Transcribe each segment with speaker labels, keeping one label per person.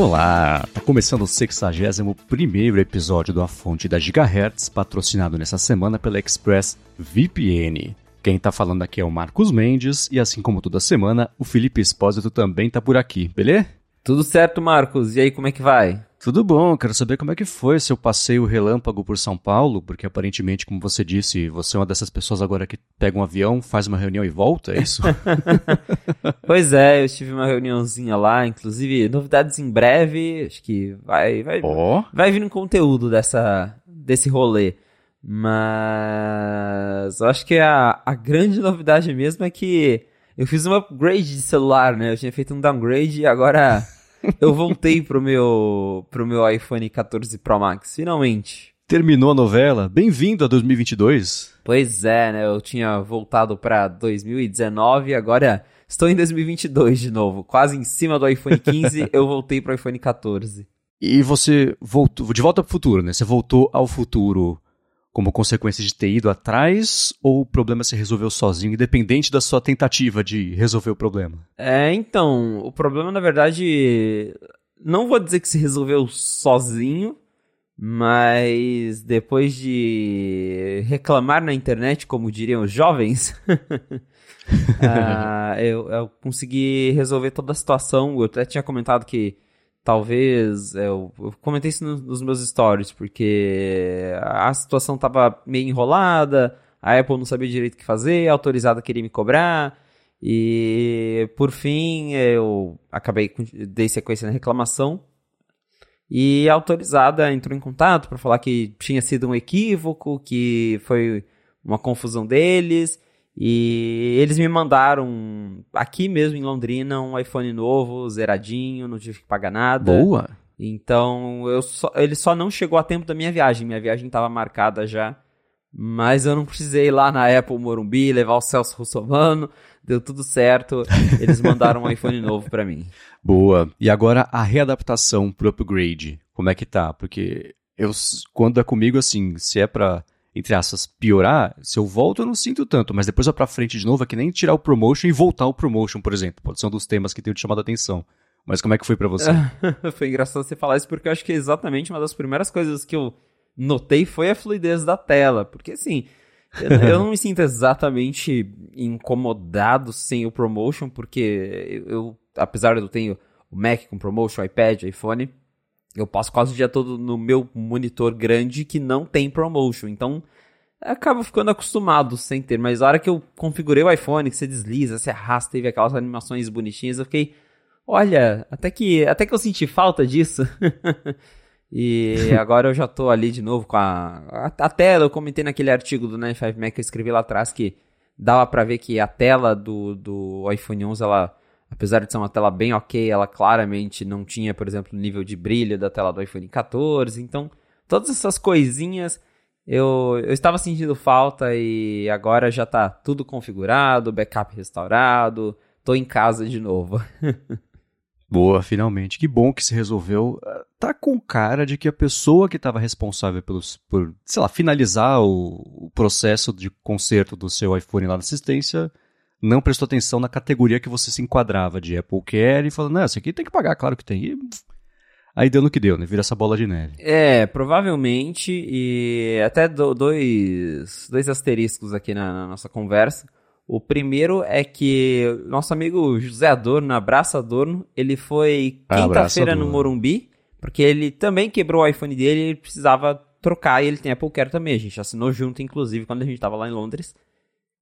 Speaker 1: Olá! Tá começando o 61 episódio do A Fonte da Gigahertz, patrocinado nessa semana pela Express VPN. Quem tá falando aqui é o Marcos Mendes e assim como toda semana, o Felipe Espósito também tá por aqui, beleza?
Speaker 2: Tudo certo, Marcos. E aí, como é que vai?
Speaker 1: Tudo bom, quero saber como é que foi seu passeio relâmpago por São Paulo, porque aparentemente, como você disse, você é uma dessas pessoas agora que pega um avião, faz uma reunião e volta, é isso?
Speaker 2: pois é, eu tive uma reuniãozinha lá, inclusive novidades em breve, acho que vai vai, oh. vai vir um conteúdo dessa, desse rolê. Mas eu acho que a, a grande novidade mesmo é que eu fiz um upgrade de celular, né? Eu tinha feito um downgrade e agora eu voltei pro meu, pro meu iPhone 14 Pro Max, finalmente.
Speaker 1: Terminou a novela? Bem-vindo a 2022.
Speaker 2: Pois é, né? Eu tinha voltado para 2019 e agora estou em 2022 de novo. Quase em cima do iPhone 15, eu voltei pro iPhone 14.
Speaker 1: E você voltou, de volta pro futuro, né? Você voltou ao futuro como consequência de ter ido atrás ou o problema se resolveu sozinho, independente da sua tentativa de resolver o problema?
Speaker 2: É, então, o problema na verdade não vou dizer que se resolveu sozinho, mas depois de reclamar na internet, como diriam os jovens, uh, eu, eu consegui resolver toda a situação. Eu até tinha comentado que talvez é, eu, eu comentei isso nos, nos, meus stories porque a situação tava meio enrolada, a Apple não sabia direito o que fazer, a autorizada queria me cobrar e por fim eu acabei dei sequência na reclamação e a autorizada entrou em contato para falar que tinha sido um equívoco, que foi uma confusão deles e eles me mandaram aqui mesmo em Londrina um iPhone novo, zeradinho, não tive que pagar nada.
Speaker 1: Boa.
Speaker 2: Então, eu só, ele só não chegou a tempo da minha viagem. Minha viagem estava marcada já. Mas eu não precisei ir lá na Apple Morumbi levar o Celso Russomano. Deu tudo certo. Eles mandaram um iPhone novo para mim.
Speaker 1: Boa. E agora a readaptação pro upgrade. Como é que tá? Porque eu, quando é comigo, assim, se é pra entre aspas, piorar, se eu volto eu não sinto tanto, mas depois eu pra frente de novo é que nem tirar o promotion e voltar o promotion, por exemplo. Pode ser um dos temas que tenho te chamado a atenção. Mas como é que foi para você?
Speaker 2: foi engraçado você falar isso porque eu acho que é exatamente uma das primeiras coisas que eu notei foi a fluidez da tela. Porque assim, eu, eu não me sinto exatamente incomodado sem o promotion, porque eu, eu apesar de eu ter o Mac com promotion, iPad, iPhone, eu passo quase o dia todo no meu monitor grande que não tem promotion. Então, acabo ficando acostumado sem ter. Mas a hora que eu configurei o iPhone, que você desliza, você arrasta e vê aquelas animações bonitinhas, eu fiquei. Olha, até que, até que eu senti falta disso. e agora eu já tô ali de novo com a, a, a tela. Eu comentei naquele artigo do 95 Mac que eu escrevi lá atrás que dava para ver que a tela do, do iPhone 11 ela apesar de ser uma tela bem ok, ela claramente não tinha, por exemplo, o nível de brilho da tela do iPhone 14. Então, todas essas coisinhas eu, eu estava sentindo falta e agora já está tudo configurado, backup restaurado, tô em casa de novo.
Speaker 1: Boa, finalmente. Que bom que se resolveu. Tá com cara de que a pessoa que estava responsável pelos, por, sei lá, finalizar o, o processo de conserto do seu iPhone lá na assistência não prestou atenção na categoria que você se enquadrava de Apple Care e falou, não, isso aqui tem que pagar, claro que tem. E aí deu no que deu, né? Vira essa bola de neve.
Speaker 2: É, provavelmente, e até do, dois, dois asteriscos aqui na, na, nossa conversa. O primeiro é que nosso amigo José Adorno, abraço Adorno, ele foi quinta-feira no Morumbi, porque ele também quebrou o iPhone dele e ele precisava trocar e ele tem Apple Care também. A gente assinou junto, inclusive, quando a gente estava lá em Londres.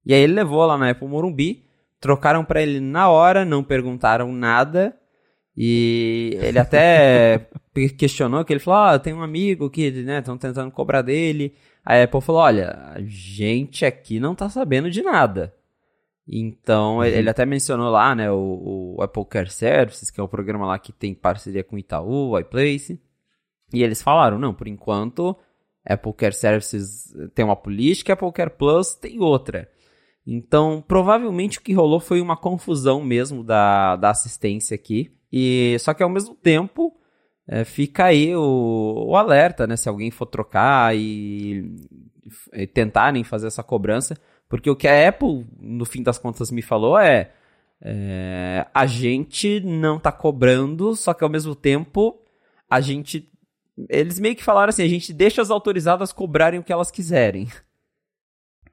Speaker 2: E aí ele levou lá na Apple Morumbi, trocaram para ele na hora, não perguntaram nada. E ele até questionou que ele falou: "Ah, tem um amigo que, né, estão tentando cobrar dele". Aí a Apple falou: "Olha, a gente aqui não tá sabendo de nada". Então, uhum. ele até mencionou lá, né, o, o, Apple Care Services, que é o programa lá que tem parceria com o Itaú, o iPlace. E eles falaram, não, por enquanto, Apple Care Services tem uma política, Apple Care Plus tem outra. Então, provavelmente o que rolou foi uma confusão mesmo da, da assistência aqui. E só que ao mesmo tempo é, fica aí o, o, alerta, né? Se alguém for trocar e, e, tentarem fazer essa cobrança, porque o que a Apple no fim das contas me falou é É, a gente não tá cobrando, só que ao mesmo tempo a gente. Eles meio que falaram assim: a gente deixa as autorizadas cobrarem o que elas quiserem.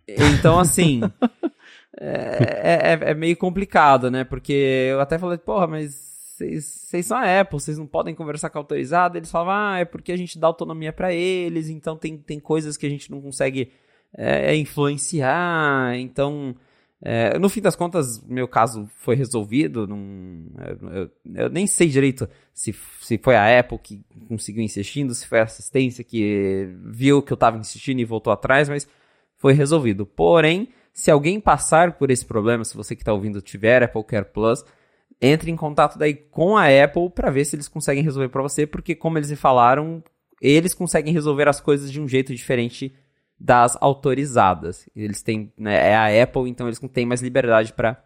Speaker 2: Então, assim. é, é, é, meio complicado, né? Porque eu até falei, porra, mas vocês são a Apple, vocês não podem conversar com a autorizada. Eles falavam, ah, é porque a gente dá autonomia para eles, então tem, tem coisas que a gente não consegue é, influenciar. Então, é, no fim das contas, meu caso foi resolvido. Num, eu, eu, nem sei direito se, se foi a Apple que conseguiu insistindo, se foi a assistência que viu que eu estava insistindo e voltou atrás, mas foi resolvido. Porém, se alguém passar por esse problema, se você que está ouvindo tiver Apple Care Plus, entre em contato daí com a Apple para ver se eles conseguem resolver para você, porque como eles falaram, eles conseguem resolver as coisas de um jeito diferente das autorizadas. Eles têm, né, é a Apple, então eles têm mais liberdade para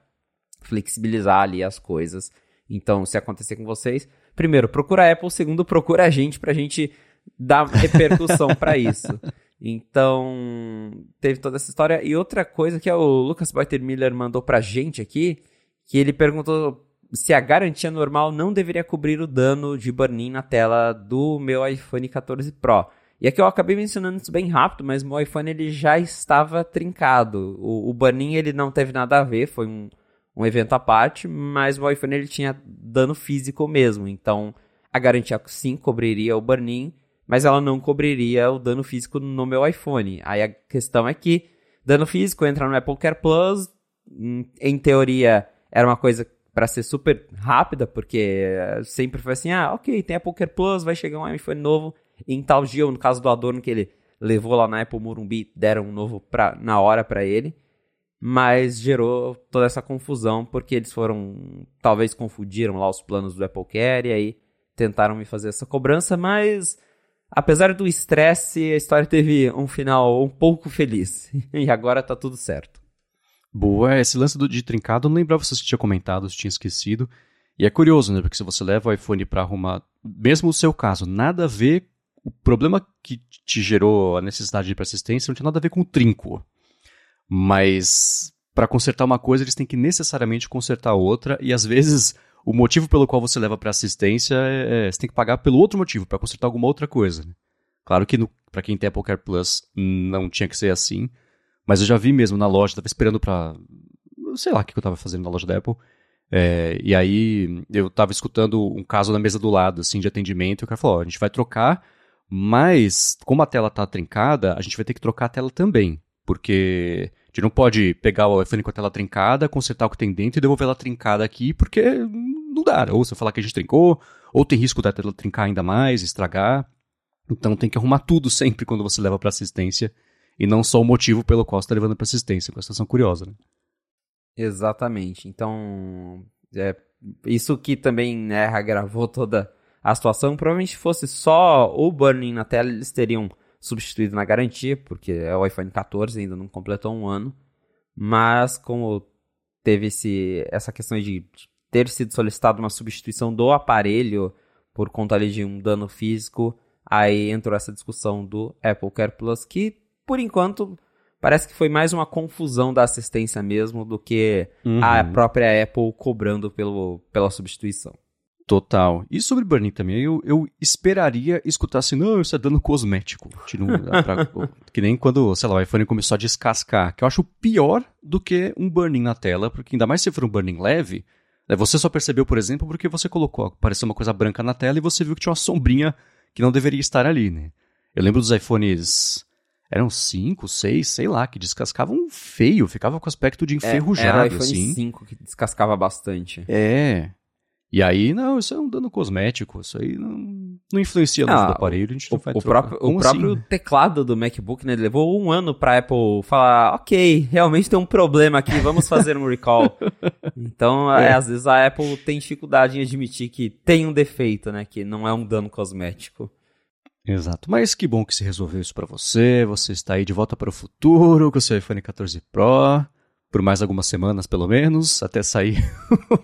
Speaker 2: flexibilizar ali as coisas. Então, se acontecer com vocês, primeiro, procura a Apple, segundo, procura a gente pra gente dar repercussão para isso. Então, teve toda essa história. E outra coisa que é o Lucas Boiter Miller mandou pra gente aqui, que ele perguntou se a garantia normal não deveria cobrir o dano de burn-in na tela do meu iPhone 14 Pro. E aqui eu acabei mencionando isso bem rápido, mas meu iPhone ele já estava trincado. O, o burn-in ele não teve nada a ver, foi um, um evento à parte, mas o iPhone ele tinha dano físico mesmo. Então, a garantia sim cobriria o burn-in, mas ela não cobriria o dano físico no meu iPhone. Aí a questão é que dano físico entra no Apple Care Plus, hum, em teoria era uma coisa para ser super rápida, porque sempre foi assim, ah, ok, tem Apple Care Plus, vai chegar um iPhone novo em tal dia, ou no caso do Adorno que ele levou lá na Apple Morumbi, deram um novo pra, na hora para ele, mas gerou toda essa confusão, porque eles foram, talvez confundiram lá os planos do Apple Care, e aí tentaram me fazer essa cobrança, mas Apesar do estresse, a história teve um final um pouco feliz. e agora tá tudo certo.
Speaker 1: Boa, esse lance do, de trincado, eu não lembrava se você tinha comentado, se tinha esquecido. E é curioso, né? Porque se você leva o iPhone para arrumar, mesmo o seu caso, nada a ver. O problema que te gerou a necessidade de ir para assistência não tinha nada a ver com o trinco. Mas para consertar uma coisa, eles têm que necessariamente consertar outra, e às vezes o motivo pelo qual você leva para assistência é, é, você tem que pagar pelo outro motivo, para consertar alguma outra coisa. Né? Claro que para quem tem Apple Care Plus não tinha que ser assim, mas eu já vi mesmo na loja, tava esperando para sei lá o que eu tava fazendo na loja da Apple. É, e aí eu tava escutando um caso na mesa do lado, assim, de atendimento, e o cara falou: a gente vai trocar, mas como a tela tá trincada, a gente vai ter que trocar a tela também. Porque a gente não pode pegar o iPhone com a tela trincada, consertar o que tem dentro e devolver ela trincada aqui, porque não dá. Ou você falar que a gente trincou, ou tem risco da tela trincar ainda mais, estragar. Então tem que arrumar tudo sempre quando você leva para assistência, e não só o motivo pelo qual você está levando para assistência, é uma situação curiosa, né?
Speaker 2: Exatamente. Então, é, isso que também né, agravou toda a situação. Provavelmente fosse só o burning na tela, eles teriam substituído na garantia, porque é o iPhone 14, ainda não completou um ano. Mas como teve esse, essa questão de ter sido solicitado uma substituição do aparelho por conta ali de um dano físico, aí entrou essa discussão do Apple Care Plus, que por enquanto parece que foi mais uma confusão da assistência mesmo do que uhum. a própria Apple cobrando pelo, pela substituição.
Speaker 1: Total. E sobre burn também, eu, eu esperaria escutar assim, não, isso é dano cosmético. pra, que nem quando, sei lá, o iPhone começou a descascar, que eu acho pior do que um burning na tela, porque ainda mais se for um burning leve, né, você só percebeu, por exemplo, porque você colocou, apareceu uma coisa branca na tela e você viu que tinha uma sombrinha que não deveria estar ali, né? Eu lembro dos iPhones, eram 5, 6, sei lá, que descascavam feio, ficava com aspecto de enferrujado, é, era o iPhone assim.
Speaker 2: 5 que descascava bastante.
Speaker 1: É, e aí, não, isso é um dano cosmético, isso aí não, não influencia no ah, do aparelho, a gente
Speaker 2: o,
Speaker 1: não vai
Speaker 2: o próprio, o próprio assim? teclado do MacBook, né, levou um ano pra Apple falar, ok, realmente tem um problema aqui, vamos fazer um recall. então, é. É, às vezes a Apple tem dificuldade em admitir que tem um defeito, né, que não é um dano cosmético.
Speaker 1: Exato, mas que bom que se resolveu isso para você, você está aí de volta para o futuro com o seu iPhone 14 Pro por mais algumas semanas, pelo menos, até sair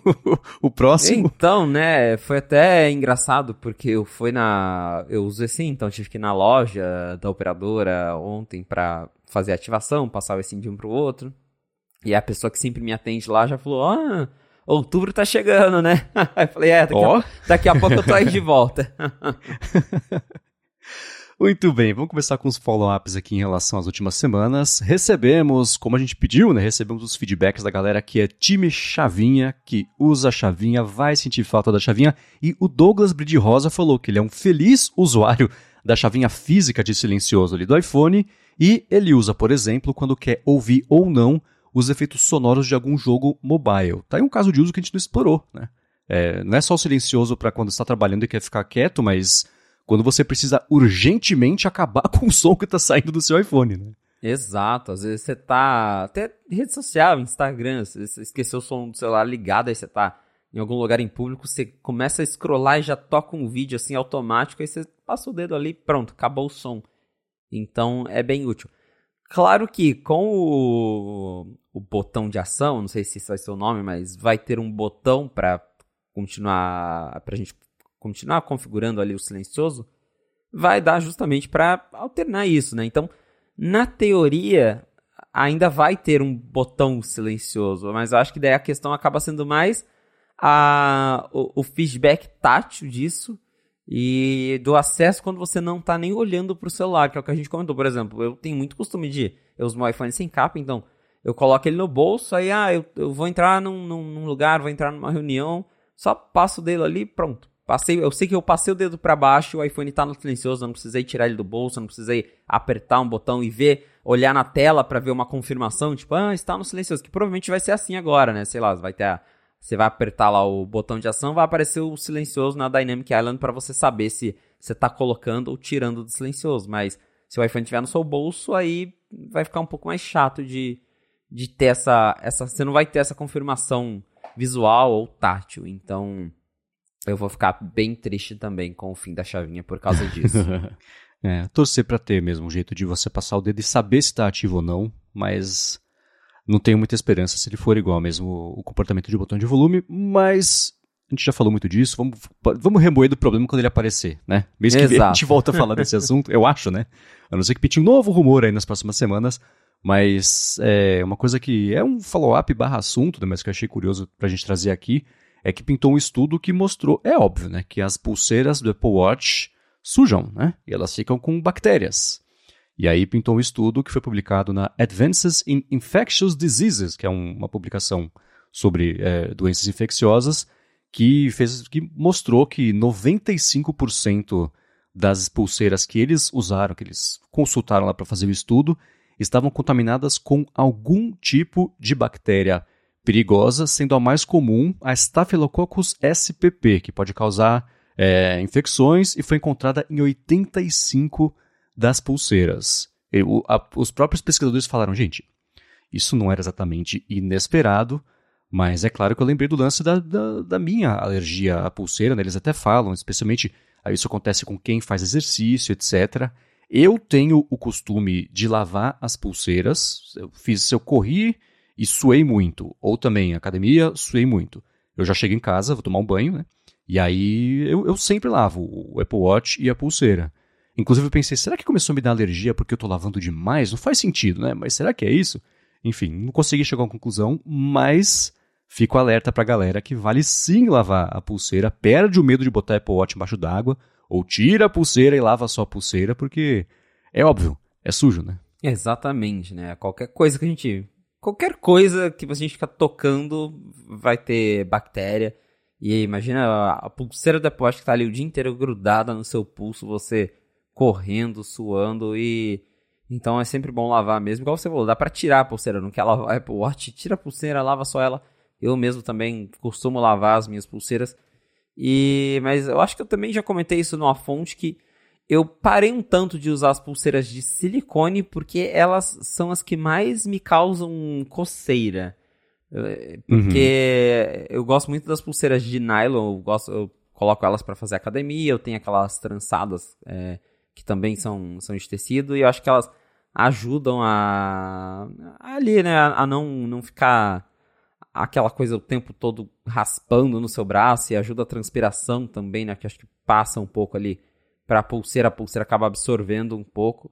Speaker 1: o próximo.
Speaker 2: Então, né, foi até engraçado, porque eu fui na. Eu usei sim, então tive que ir na loja da operadora ontem para fazer a ativação, passar o SIM de um pro outro. E a pessoa que sempre me atende lá já falou: Ah, outubro tá chegando, né? Aí falei, é, daqui, oh. a, daqui a pouco eu tô aí de volta.
Speaker 1: Muito bem, vamos começar com os follow-ups aqui em relação às últimas semanas. Recebemos, como a gente pediu, né? Recebemos os feedbacks da galera que é time Chavinha, que usa Chavinha, vai sentir falta da Chavinha. E o Douglas Bride Rosa falou que ele é um feliz usuário da chavinha física de silencioso ali do iPhone e ele usa, por exemplo, quando quer ouvir ou não os efeitos sonoros de algum jogo mobile. Tá aí um caso de uso que a gente não explorou, né? É, não é só o silencioso para quando está trabalhando e quer ficar quieto, mas quando você precisa urgentemente acabar com o som que está saindo do seu iPhone, né?
Speaker 2: Exato, às vezes você tá até rede social, Instagram, você esqueceu o som do celular ligado, aí você tá em algum lugar em público, você começa a scrollar e já toca um vídeo assim automático, aí você passa o dedo ali, pronto, acabou o som. Então é bem útil. Claro que com o, o botão de ação, não sei se esse vai ser o nome, mas vai ter um botão para continuar, pra gente continuar configurando ali o silencioso, vai dar justamente para alternar isso, né? Então, na teoria, ainda vai ter um botão silencioso, mas eu acho que daí a questão acaba sendo mais a, o, o feedback tátil disso e do acesso quando você não está nem olhando para o celular, que é o que a gente comentou. Por exemplo, eu tenho muito costume de eu meu iPhone sem capa, então eu coloco ele no bolso, aí ah, eu, eu vou entrar num, num lugar, vou entrar numa reunião, só passo o dedo ali, pronto. Passei, eu sei que eu passei o dedo para baixo, o iPhone está no silencioso, não precisei tirar ele do bolso, não precisei apertar um botão e ver, olhar na tela para ver uma confirmação, tipo, ah, está no silencioso, que provavelmente vai ser assim agora, né? Sei lá, vai ter você vai apertar lá o botão de ação, vai aparecer o silencioso na Dynamic Island para você saber se você está colocando ou tirando do silencioso. Mas se o iPhone estiver no seu bolso, aí vai ficar um pouco mais chato de, de ter essa, essa. Você não vai ter essa confirmação visual ou tátil. Então eu vou ficar bem triste também com o fim da chavinha por causa disso.
Speaker 1: é, torcer para ter mesmo um jeito de você passar o dedo e saber se está ativo ou não, mas não tenho muita esperança se ele for igual mesmo o comportamento de botão de volume, mas a gente já falou muito disso, vamos, vamos remoer do problema quando ele aparecer, né? Mês que vem a gente volta a falar desse assunto, eu acho, né? A não ser que pinte um novo rumor aí nas próximas semanas, mas é uma coisa que é um follow-up barra assunto, né, mas que eu achei curioso pra gente trazer aqui, é que pintou um estudo que mostrou, é óbvio, né, que as pulseiras do Apple Watch sujam, né? E elas ficam com bactérias. E aí pintou um estudo que foi publicado na Advances in Infectious Diseases, que é um, uma publicação sobre é, doenças infecciosas, que, fez, que mostrou que 95% das pulseiras que eles usaram, que eles consultaram lá para fazer o estudo, estavam contaminadas com algum tipo de bactéria perigosa, sendo a mais comum a Staphylococcus spp, que pode causar é, infecções e foi encontrada em 85% das pulseiras. Eu, a, os próprios pesquisadores falaram, gente, isso não era exatamente inesperado, mas é claro que eu lembrei do lance da, da, da minha alergia à pulseira, né? eles até falam, especialmente isso acontece com quem faz exercício, etc. Eu tenho o costume de lavar as pulseiras, eu fiz, eu corri e suei muito, ou também academia, suei muito. Eu já chego em casa, vou tomar um banho, né? E aí eu, eu sempre lavo o Apple Watch e a pulseira. Inclusive eu pensei, será que começou a me dar alergia porque eu tô lavando demais? Não faz sentido, né? Mas será que é isso? Enfim, não consegui chegar a uma conclusão, mas fico alerta pra galera que vale sim lavar a pulseira, perde o medo de botar Apple Watch embaixo d'água, ou tira a pulseira e lava só a pulseira, porque é óbvio, é sujo, né?
Speaker 2: Exatamente, né? Qualquer coisa que a gente. Qualquer coisa que a gente ficar tocando vai ter bactéria. E imagina a pulseira da Watch que tá ali o dia inteiro grudada no seu pulso, você correndo, suando e. Então é sempre bom lavar mesmo. Igual você falou, dá pra tirar a pulseira. Não quer lavar a Apple Watch? Tira a pulseira, lava só ela. Eu mesmo também costumo lavar as minhas pulseiras. E Mas eu acho que eu também já comentei isso numa fonte que eu parei um tanto de usar as pulseiras de silicone porque elas são as que mais me causam coceira. Porque uhum. eu gosto muito das pulseiras de nylon, eu, gosto, eu coloco elas para fazer academia, eu tenho aquelas trançadas é, que também são, são de tecido, e eu acho que elas ajudam a, ali, né, a, a não, não ficar aquela coisa o tempo todo raspando no seu braço e ajuda a transpiração também, né, que acho que passa um pouco ali para a pulseira, a pulseira acaba absorvendo um pouco.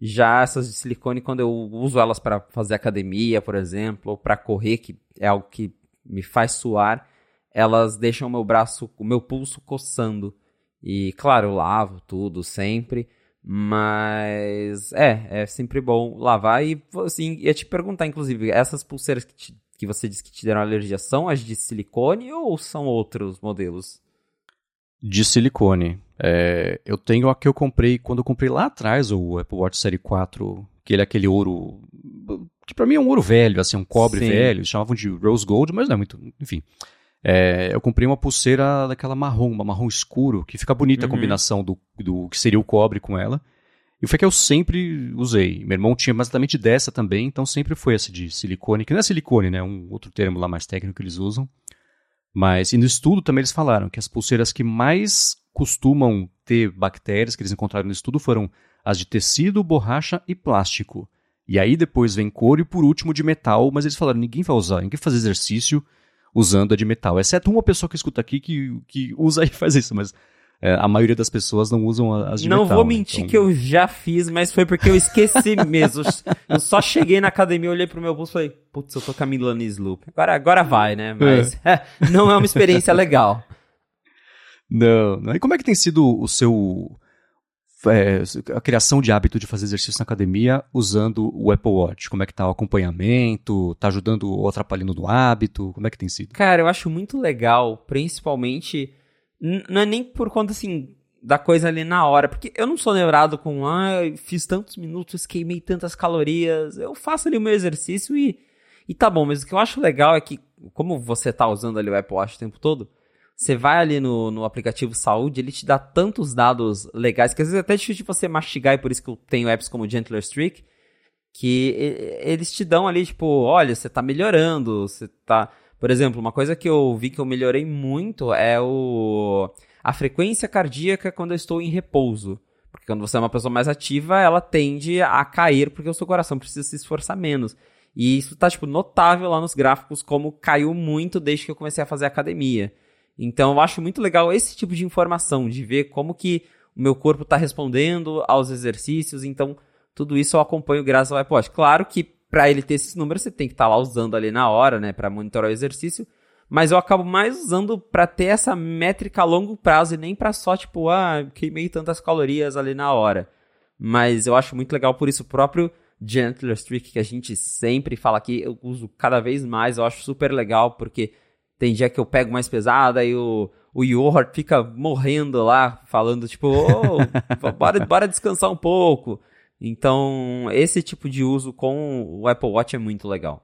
Speaker 2: Já essas de silicone, quando eu uso elas para fazer academia, por exemplo, ou para correr, que é algo que me faz suar, elas deixam o meu braço, o meu pulso coçando. E claro, eu lavo tudo sempre, mas é, é sempre bom lavar e assim, ia te perguntar inclusive, essas pulseiras que, te, que você disse que te deram alergia são as de silicone ou são outros modelos?
Speaker 1: De silicone. É, eu tenho a que eu comprei quando eu comprei lá atrás o Apple Watch Série 4, que ele é aquele ouro que para mim é um ouro velho, assim, um cobre Sim. velho, chamavam de rose gold, mas não é muito, enfim. É, eu comprei uma pulseira daquela marrom, uma marrom escuro, que fica bonita uhum. a combinação do, do que seria o cobre com ela. E foi que eu sempre usei. Meu irmão tinha exatamente dessa também, então sempre foi essa de silicone, que não é silicone, né? Um outro termo lá mais técnico que eles usam. Mas, e no estudo também eles falaram que as pulseiras que mais costumam ter bactérias que eles encontraram no estudo foram as de tecido, borracha e plástico. E aí depois vem couro e por último de metal, mas eles falaram, ninguém vai usar, ninguém vai fazer exercício usando a de metal. Exceto uma pessoa que escuta aqui que, que usa e faz isso, mas é, a maioria das pessoas não usam as de
Speaker 2: não
Speaker 1: metal.
Speaker 2: Não vou mentir então... que eu já fiz, mas foi porque eu esqueci mesmo. Eu só cheguei na academia, olhei pro meu bolso e falei, putz, eu tô com a Milani Sloop. Agora, agora vai, né? Mas é. É, não é uma experiência legal.
Speaker 1: Não, não. E como é que tem sido o seu é, a criação de hábito de fazer exercício na academia usando o Apple Watch? Como é que tá o acompanhamento? Tá ajudando ou atrapalhando no hábito? Como é que tem sido?
Speaker 2: Cara, eu acho muito legal, principalmente. Não é nem por conta assim da coisa ali na hora, porque eu não sou neurado com, ah, fiz tantos minutos, queimei tantas calorias. Eu faço ali o meu exercício e, e tá bom, mas o que eu acho legal é que, como você tá usando ali o Apple Watch o tempo todo, você vai ali no, no aplicativo saúde, ele te dá tantos dados legais que às vezes é até difícil de você mastigar, e por isso que eu tenho apps como Gentler Streak, que eles te dão ali, tipo, olha, você tá melhorando, você tá. Por exemplo, uma coisa que eu vi que eu melhorei muito é o a frequência cardíaca quando eu estou em repouso. Porque quando você é uma pessoa mais ativa, ela tende a cair porque o seu coração precisa se esforçar menos. E isso tá, tipo, notável lá nos gráficos, como caiu muito desde que eu comecei a fazer academia. Então eu acho muito legal esse tipo de informação, de ver como que o meu corpo está respondendo aos exercícios. Então, tudo isso eu acompanho graças ao Watch. Claro que para ele ter esses números, você tem que estar tá lá usando ali na hora, né, para monitorar o exercício. Mas eu acabo mais usando para ter essa métrica a longo prazo e nem para só, tipo, ah, queimei tantas calorias ali na hora. Mas eu acho muito legal por isso o próprio Gentler Streak que a gente sempre fala aqui, eu uso cada vez mais, eu acho super legal porque tem dia que eu pego mais pesada e o, o Yohart fica morrendo lá, falando tipo, oh, bora, bora descansar um pouco. Então, esse tipo de uso com o Apple Watch é muito legal.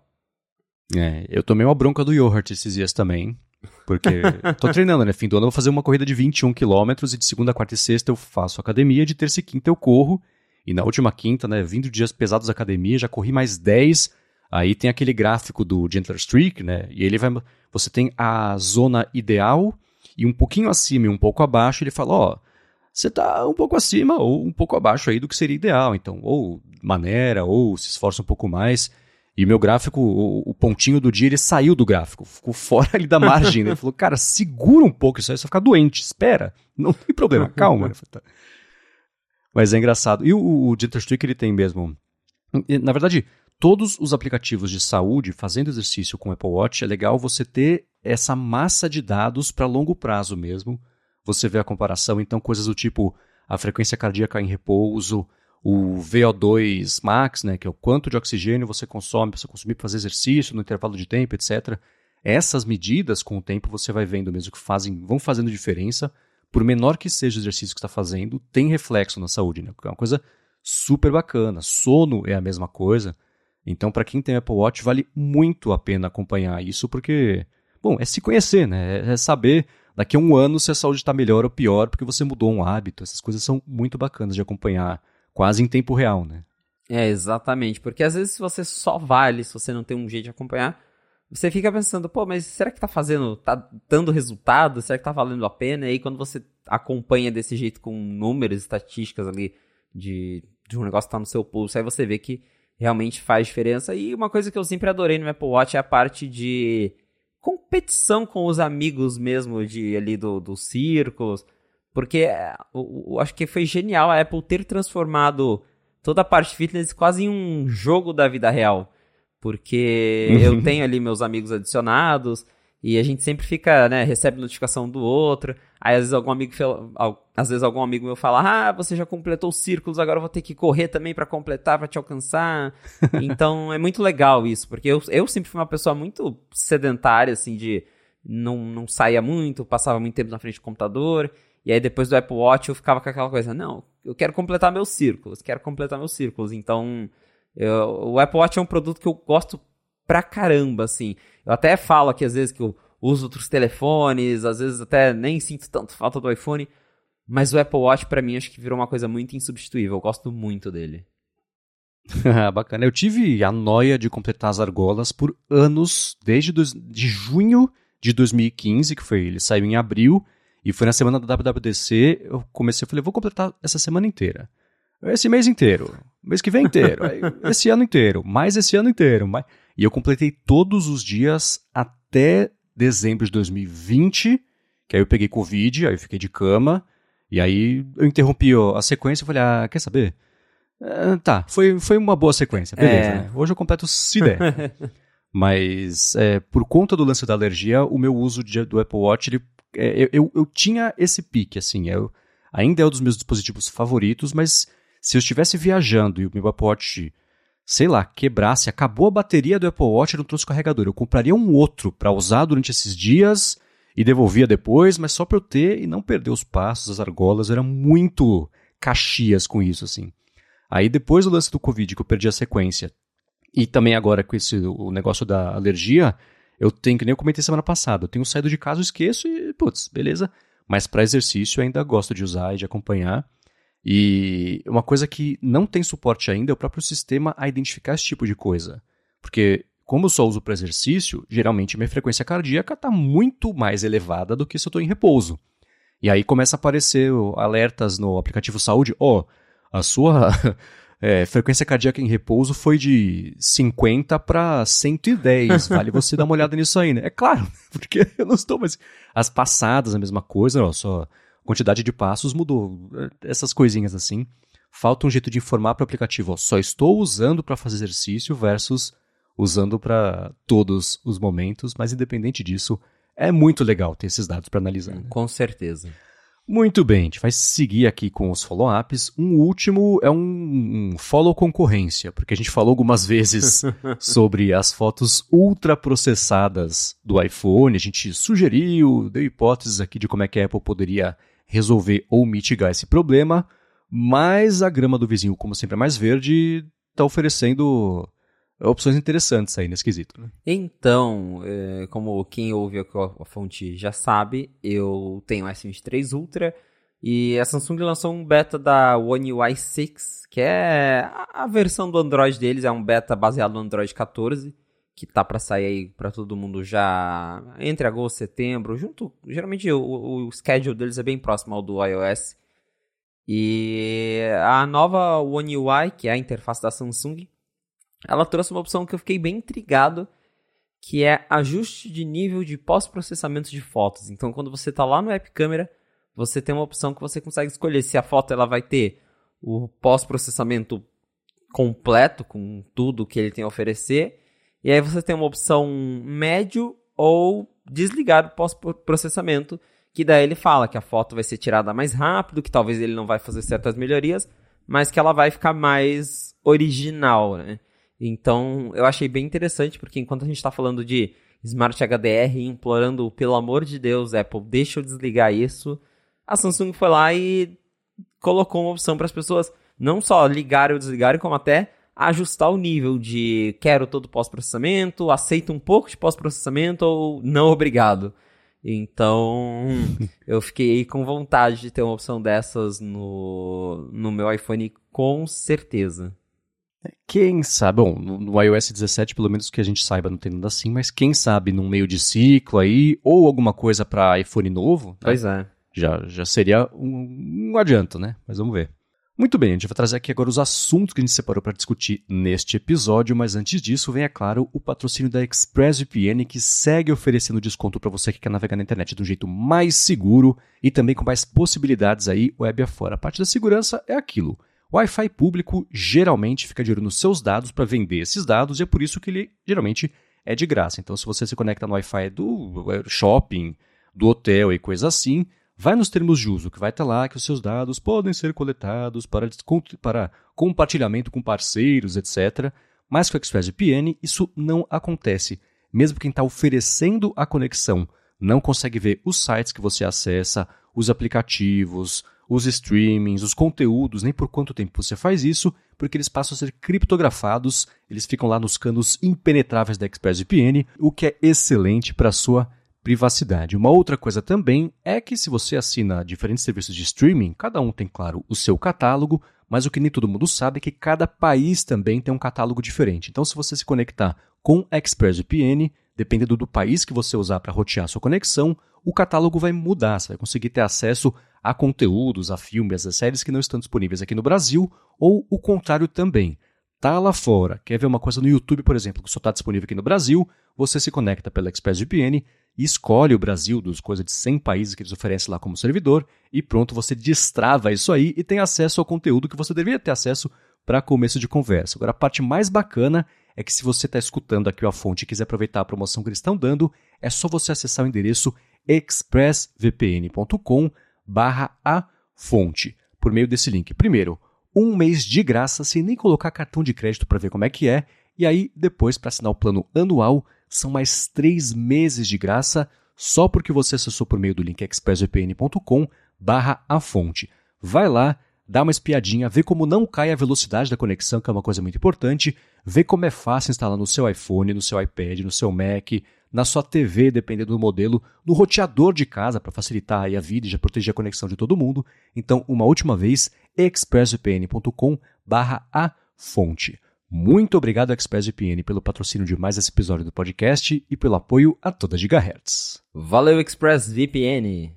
Speaker 1: É, eu tomei uma bronca do Yohart esses dias também. Porque tô treinando, né? Fim do ano eu vou fazer uma corrida de 21 km e de segunda, quarta e sexta eu faço academia, de terça e quinta eu corro. E na última quinta, né, vindo dias pesados da academia, já corri mais 10. Aí tem aquele gráfico do Gentler Streak, né? E ele vai você tem a zona ideal e um pouquinho acima e um pouco abaixo, ele fala, ó, você está um pouco acima ou um pouco abaixo aí do que seria ideal. Então, ou maneira, ou se esforça um pouco mais. E meu gráfico, o, pontinho do dia, ele saiu do gráfico, ficou fora ali da margem. Né? Ele falou, cara, segura um pouco isso aí, você vai ficar doente, espera, não tem problema, calma. Tá. Mas é engraçado. E o, o Streak, ele tem mesmo. Na verdade, todos os aplicativos de saúde fazendo exercício com o Apple Watch, é legal você ter essa massa de dados para longo prazo mesmo. Você vê a comparação, então, coisas do tipo a frequência cardíaca em repouso, o VO2 max, né, que é o quanto de oxigênio você consome você consumir para fazer exercício no intervalo de tempo, etc. Essas medidas, com o tempo, você vai vendo mesmo que fazem, vão fazendo diferença. Por menor que seja o exercício que está fazendo, tem reflexo na saúde, né? É uma coisa super bacana. Sono é a mesma coisa. Então, para quem tem Apple Watch, vale muito a pena acompanhar isso, porque, bom, é se conhecer, né? É saber daqui a um ano se a saúde está melhor ou pior, porque você mudou um hábito. Essas coisas são muito bacanas de acompanhar, quase em tempo real, né?
Speaker 2: É, exatamente. Porque às vezes se você só vale, se você não tem um jeito de acompanhar, você fica pensando, pô, mas será que tá fazendo, tá dando resultado? Será que tá valendo a pena? E aí quando você acompanha desse jeito com números, estatísticas ali de, de um negócio que tá no seu pulso, aí você vê que realmente faz diferença. E uma coisa que eu sempre adorei no Apple Watch é a parte de competição com os amigos mesmo de ali do, dos círculos. Porque é, eu, eu acho que foi genial a Apple ter transformado toda a parte fitness quase em um jogo da vida real. Porque eu tenho ali meus amigos adicionados, E a gente sempre fica, né, recebe notificação do outro. Aí às vezes algum amigo, às vezes algum amigo meu fala: "Ah, você já completou os círculos, agora eu vou ter que correr também para completar, para te alcançar". então é muito legal isso, porque eu, eu sempre fui uma pessoa muito sedentária assim de não, não saía muito, passava muito tempo na frente do computador. E aí depois do Apple Watch eu ficava com aquela coisa: "Não, eu quero completar meus círculos, quero completar meus círculos". Então, eu, o Apple Watch é um produto que eu gosto pra caramba, assim. Eu até falo aqui às vezes que eu uso outros telefones, às vezes até nem sinto tanto falta do iPhone, mas o Apple Watch para mim acho que virou uma coisa muito insubstituível. Eu gosto muito dele.
Speaker 1: Bacana. Eu tive a noia de completar as argolas por anos, desde de junho de 2015, que foi ele saiu em abril, e foi na semana da WWDC, eu comecei, eu falei, vou completar essa semana inteira. Esse mês inteiro, mês que vem inteiro, esse ano inteiro, mais esse ano inteiro, mais... E eu completei todos os dias até dezembro de 2020, que aí eu peguei Covid, aí eu fiquei de cama, e aí eu interrompi a sequência e falei, ah, quer saber? Uh, tá, foi, foi uma boa sequência, beleza, é. né? Hoje eu completo se der. Mas é, por conta do lance da alergia, o meu uso de, do Apple Watch, ele, é, eu, eu tinha esse pique, assim, eu, ainda é um dos meus dispositivos favoritos, mas se eu estivesse viajando e o meu Apple Watch sei lá, quebrasse, acabou a bateria do Apple Watch e não trouxe carregador. Eu compraria um outro para usar durante esses dias e devolvia depois, mas só para eu ter e não perder os passos, as argolas. Eu era muito caxias com isso, assim. Aí depois do lance do Covid, que eu perdi a sequência, e também agora com esse o negócio da alergia, eu tenho, que nem eu comentei semana passada, eu tenho saído de casa, eu esqueço e, putz, beleza. Mas para exercício eu ainda gosto de usar e de acompanhar. E uma coisa que não tem suporte ainda é o próprio sistema a identificar esse tipo de coisa. Porque, como eu só uso para exercício, geralmente minha frequência cardíaca está muito mais elevada do que se eu estou em repouso. E aí começa a aparecer alertas no aplicativo saúde: ó, oh, a sua é, frequência cardíaca em repouso foi de 50 para 110. Vale você dar uma olhada nisso aí, né? É claro, porque eu não estou mais. As passadas, a mesma coisa, ó, só quantidade de passos mudou. Essas coisinhas assim. Falta um jeito de informar para o aplicativo, ó, só estou usando para fazer exercício versus usando para todos os momentos, mas independente disso, é muito legal ter esses dados para analisar. Né?
Speaker 2: Com certeza.
Speaker 1: Muito bem, a gente vai seguir aqui com os follow-ups. Um último é um, um follow concorrência, porque a gente falou algumas vezes sobre as fotos ultraprocessadas do iPhone, a gente sugeriu, deu hipóteses aqui de como é que a Apple poderia resolver ou mitigar esse problema, mas a grama do vizinho, como sempre é mais verde, está oferecendo opções interessantes aí nesse quesito. Né?
Speaker 2: Então, é, como quem ouve a, fonte já sabe, eu tenho o S23 Ultra e a Samsung lançou um beta da One UI 6, que é a versão do Android deles, é um beta baseado no Android 14 que tá para sair aí para todo mundo já entre agosto e setembro, junto, geralmente o, o schedule deles é bem próximo ao do iOS. E a nova One UI, que é a interface da Samsung, ela trouxe uma opção que eu fiquei bem intrigado, que é ajuste de nível de pós-processamento de fotos. Então, quando você está lá no App Camera, você tem uma opção que você consegue escolher se a foto ela vai ter o pós-processamento completo com tudo que ele tem a oferecer e aí você tem uma opção médio ou desligado pós-processamento, que daí ele fala que a foto vai ser tirada mais rápido, que talvez ele não vai fazer certas melhorias, mas que ela vai ficar mais original, né? Então, eu achei bem interessante, porque enquanto a gente está falando de Smart HDR implorando, pelo amor de Deus, Apple, deixa eu desligar isso, a Samsung foi lá e colocou uma opção para as pessoas não só ligarem ou desligarem, como até ajustar o nível de quero todo pós-processamento, aceito um pouco de pós-processamento ou não obrigado. Então, eu fiquei com vontade de ter uma opção dessas no, no meu iPhone, com certeza.
Speaker 1: Quem sabe, bom, no iOS 17, pelo menos que a gente saiba, não tem nada assim, mas quem sabe num meio de ciclo aí, ou alguma coisa para iPhone novo. Né?
Speaker 2: Pois é.
Speaker 1: Já, já seria um, um adianto, né? Mas vamos ver. Muito bem, a gente vai trazer aqui agora os assuntos que a gente separou para discutir neste episódio, mas antes disso, vem, é claro, o patrocínio da ExpressVPN, que segue oferecendo desconto para você que quer navegar na internet de um jeito mais seguro e também com mais possibilidades aí web afora. A parte da segurança é aquilo. Wi-Fi público geralmente fica de olho nos seus dados para vender esses dados e é por isso que ele geralmente é de graça. Então, se você se conecta no Wi-Fi do shopping, do hotel e coisa assim, vai nos termos de uso, que vai estar lá que os seus dados podem ser coletados para, para compartilhamento com parceiros, etc. Mas com o ExpressVPN isso não acontece. Mesmo quem está oferecendo a conexão não consegue ver os sites que você acessa, os aplicativos, os streamings, os conteúdos, nem por quanto tempo você faz isso, porque eles passam a ser criptografados, eles ficam lá nos canos impenetráveis da ExpressVPN, o que é excelente para a sua privacidade. Uma outra coisa também é que se você assina diferentes serviços de streaming, cada um tem, claro, o seu catálogo, mas o que nem todo mundo sabe é que cada país também tem um catálogo diferente. Então, se você se conectar com ExpressVPN, dependendo do país que você usar para rotear sua conexão, o catálogo vai mudar. Você vai conseguir ter acesso a conteúdos, a filmes, a séries que não estão disponíveis aqui no Brasil, ou o contrário também. Tá lá fora, quer ver uma coisa no YouTube, por exemplo, que só está disponível aqui no Brasil, você se conecta pela ExpressVPN e escolhe o Brasil dos coisas de 100 países que eles oferecem lá como servidor e pronto, você destrava isso aí e tem acesso ao conteúdo que você deveria ter acesso para começo de conversa. Agora, a parte mais bacana é que se você está escutando aqui a fonte e quiser aproveitar a promoção que eles estão dando, é só você acessar o endereço expressvpn.com barra a fonte por meio desse link. Primeiro, um mês de graça sem nem colocar cartão de crédito para ver como é que é, e aí depois para assinar o plano anual são mais três meses de graça só porque você acessou por meio do link expressvpn.com barra a fonte. Vai lá, dá uma espiadinha, vê como não cai a velocidade da conexão, que é uma coisa muito importante, vê como é fácil instalar no seu iPhone, no seu iPad, no seu Mac, na sua TV, dependendo do modelo, no roteador de casa para facilitar a vida e já proteger a conexão de todo mundo. Então, uma última vez, expressvpn.com/a fonte. Muito obrigado ExpressVPN pelo patrocínio de mais esse episódio do podcast e pelo apoio a toda Gigahertz.
Speaker 2: Valeu ExpressVPN.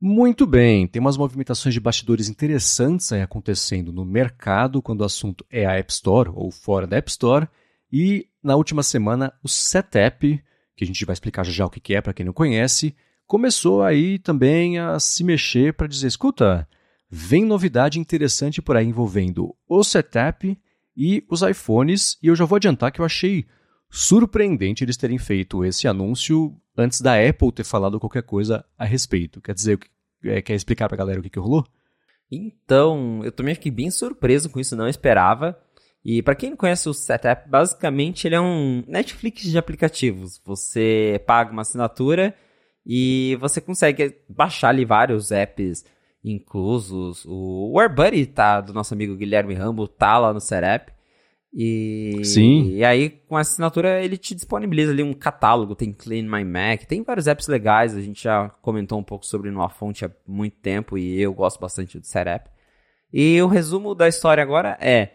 Speaker 1: Muito bem, tem umas movimentações de bastidores interessantes aí acontecendo no mercado quando o assunto é a App Store ou fora da App Store. E na última semana, o Setup, que a gente vai explicar já, já o que é para quem não conhece, começou aí também a se mexer para dizer: escuta, vem novidade interessante por aí envolvendo o Setup e os iPhones, e eu já vou adiantar que eu achei surpreendente eles terem feito esse anúncio antes da Apple ter falado qualquer coisa a respeito. Quer dizer, é, quer explicar pra galera o que, que rolou?
Speaker 2: Então, eu também fiquei bem surpreso com isso, não esperava. E para quem não conhece o Setup, basicamente ele é um Netflix de aplicativos. Você paga uma assinatura e você consegue baixar ali vários apps inclusos. O AirBuddy tá, do nosso amigo Guilherme Rambo, tá lá no Setup. E,
Speaker 1: Sim.
Speaker 2: e aí, com a assinatura, ele te disponibiliza ali um catálogo, tem Clean My Mac, tem vários apps legais, a gente já comentou um pouco sobre no Fonte há muito tempo e eu gosto bastante do Setup. E o resumo da história agora é,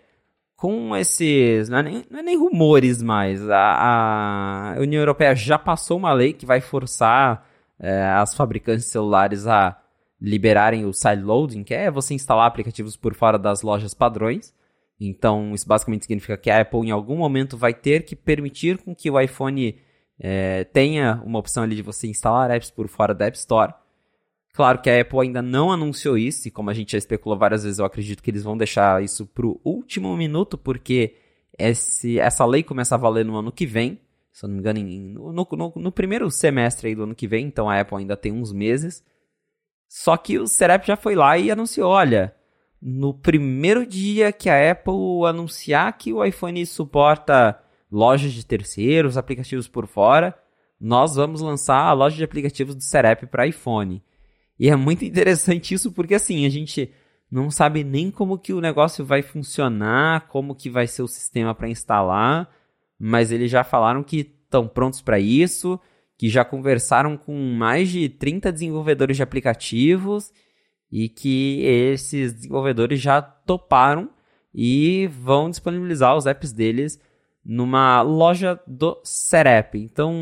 Speaker 2: com esses, não é nem, não é nem rumores mais, a, a, União Europeia já passou uma lei que vai forçar é, as fabricantes de celulares a liberarem o sideloading, que é você instalar aplicativos por fora das lojas padrões. Então, isso basicamente significa que a Apple em algum momento vai ter que permitir com que o iPhone é, tenha uma opção ali de você instalar apps por fora da App Store. Claro que a Apple ainda não anunciou isso, e como a gente já especulou várias vezes, eu acredito que eles vão deixar isso para o último minuto, porque esse, essa lei começa a valer no ano que vem, se eu não me engano, em, no, no, no, primeiro semestre do ano que vem, então a Apple ainda tem uns meses. Só que o Serap já foi lá e anunciou, olha, no primeiro dia que a Apple anunciar que o iPhone suporta lojas de terceiros, aplicativos por fora, nós vamos lançar a loja de aplicativos do Serap para iPhone. E é muito interessante isso porque assim, a gente não sabe nem como que o negócio vai funcionar, como que vai ser o sistema para instalar, mas eles já falaram que estão prontos para isso, que já conversaram com mais de 30 desenvolvedores de aplicativos e que esses desenvolvedores já toparam e vão disponibilizar os apps deles numa loja do Serep. Então,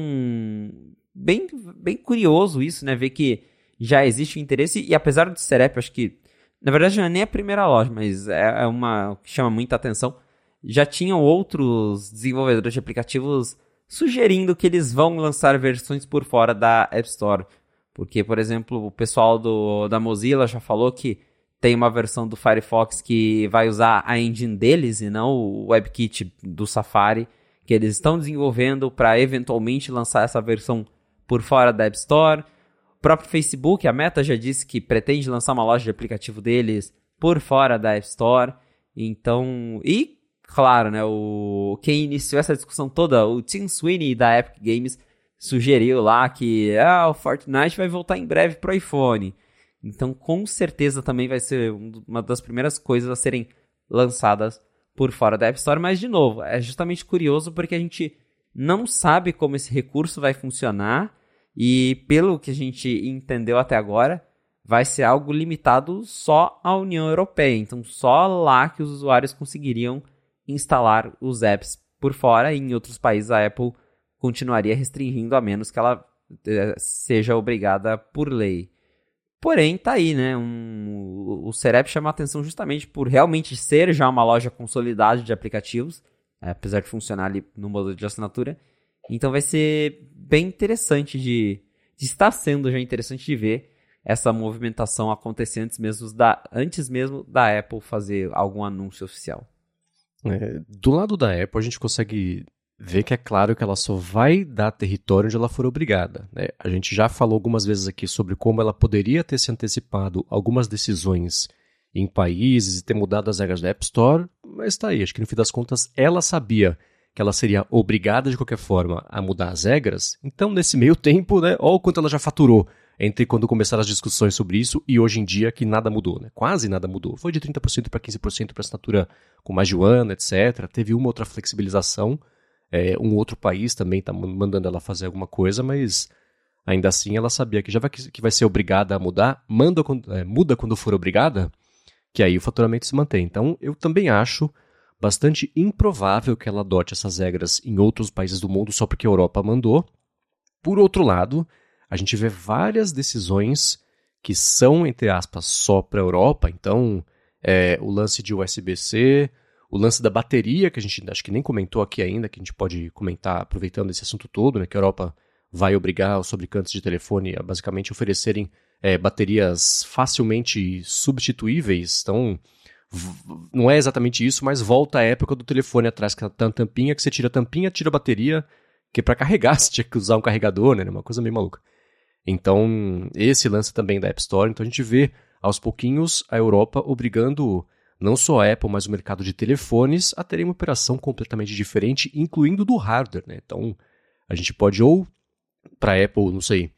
Speaker 2: bem, bem curioso isso, né? Ver que já existe o interesse e apesar do Serep, acho que na verdade não é nem a primeira loja, mas é, é uma que chama muita atenção. Já tinham outros desenvolvedores de aplicativos sugerindo que eles vão lançar versões por fora da App Store. Porque, por exemplo, o pessoal do, da Mozilla já falou que tem uma versão do Firefox que vai usar a engine deles e não o WebKit do Safari, que eles estão desenvolvendo para eventualmente lançar essa versão por fora da App Store. O próprio Facebook, a Meta já disse que pretende lançar uma loja de aplicativo deles por fora da App Store. Então, e claro, né, o quem iniciou essa discussão toda, o Tim Sweeney da Epic Games sugeriu lá que ah, o Fortnite vai voltar em breve pro iPhone. Então, com certeza também vai ser uma das primeiras coisas a serem lançadas por fora da App Store, mas de novo, é justamente curioso porque a gente não sabe como esse recurso vai funcionar e pelo que a gente entendeu até agora, vai ser algo limitado só à União Europeia. Então, só lá que os usuários conseguiriam instalar os apps por fora e em outros países a Apple continuaria restringindo a menos que ela eh, seja obrigada por lei. Porém, tá aí, né? Um, o Serep chama a atenção justamente por realmente ser já uma loja consolidada de aplicativos, é, apesar de funcionar ali no modelo de assinatura. Então vai ser bem interessante de, de estar sendo já interessante de ver essa movimentação acontecer antes mesmo da, antes mesmo da Apple fazer algum anúncio oficial.
Speaker 1: É, do lado da Apple, a gente consegue ver que é claro que ela só vai dar território onde ela for obrigada. Né? A gente já falou algumas vezes aqui sobre como ela poderia ter se antecipado algumas decisões em países e ter mudado as regras da App Store, mas está aí. Acho que no fim das contas ela sabia que ela seria obrigada de qualquer forma a mudar as regras. Então, nesse meio tempo, né, olha o quanto ela já faturou entre quando começaram as discussões sobre isso e hoje em dia que nada mudou, né? Quase nada mudou. Foi de 30% para 15% para assinatura com mais um ano, etc. Teve uma outra flexibilização, é, um outro país também está mandando ela fazer alguma coisa, mas ainda assim ela sabia que já vai, que vai ser obrigada a mudar, manda, é, muda quando for obrigada, que aí o faturamento se mantém. Então eu também acho bastante improvável que ela adote essas regras em outros países do mundo só porque a Europa mandou. Por outro lado, a gente vê várias decisões que são, entre aspas, só para a Europa. Então, é, o lance de USB-C, o lance da bateria, que a gente acho que nem comentou aqui ainda, que a gente pode comentar aproveitando esse assunto todo, né, que a Europa vai obrigar os fabricantes de telefone a basicamente oferecerem é, baterias facilmente substituíveis. Então, não é exatamente isso, mas volta à época do telefone atrás, que tá a tampinha, que você tira a tampinha, tira a bateria, que para carregar você tinha que usar um carregador, né? Uma coisa meio maluca. Então, esse lance também da App Store. Então, a gente vê aos pouquinhos a Europa obrigando não só a Apple, mas o mercado de telefones a terem uma operação completamente diferente, incluindo do hardware. Né? Então, a gente pode ou, para a Apple, não sei,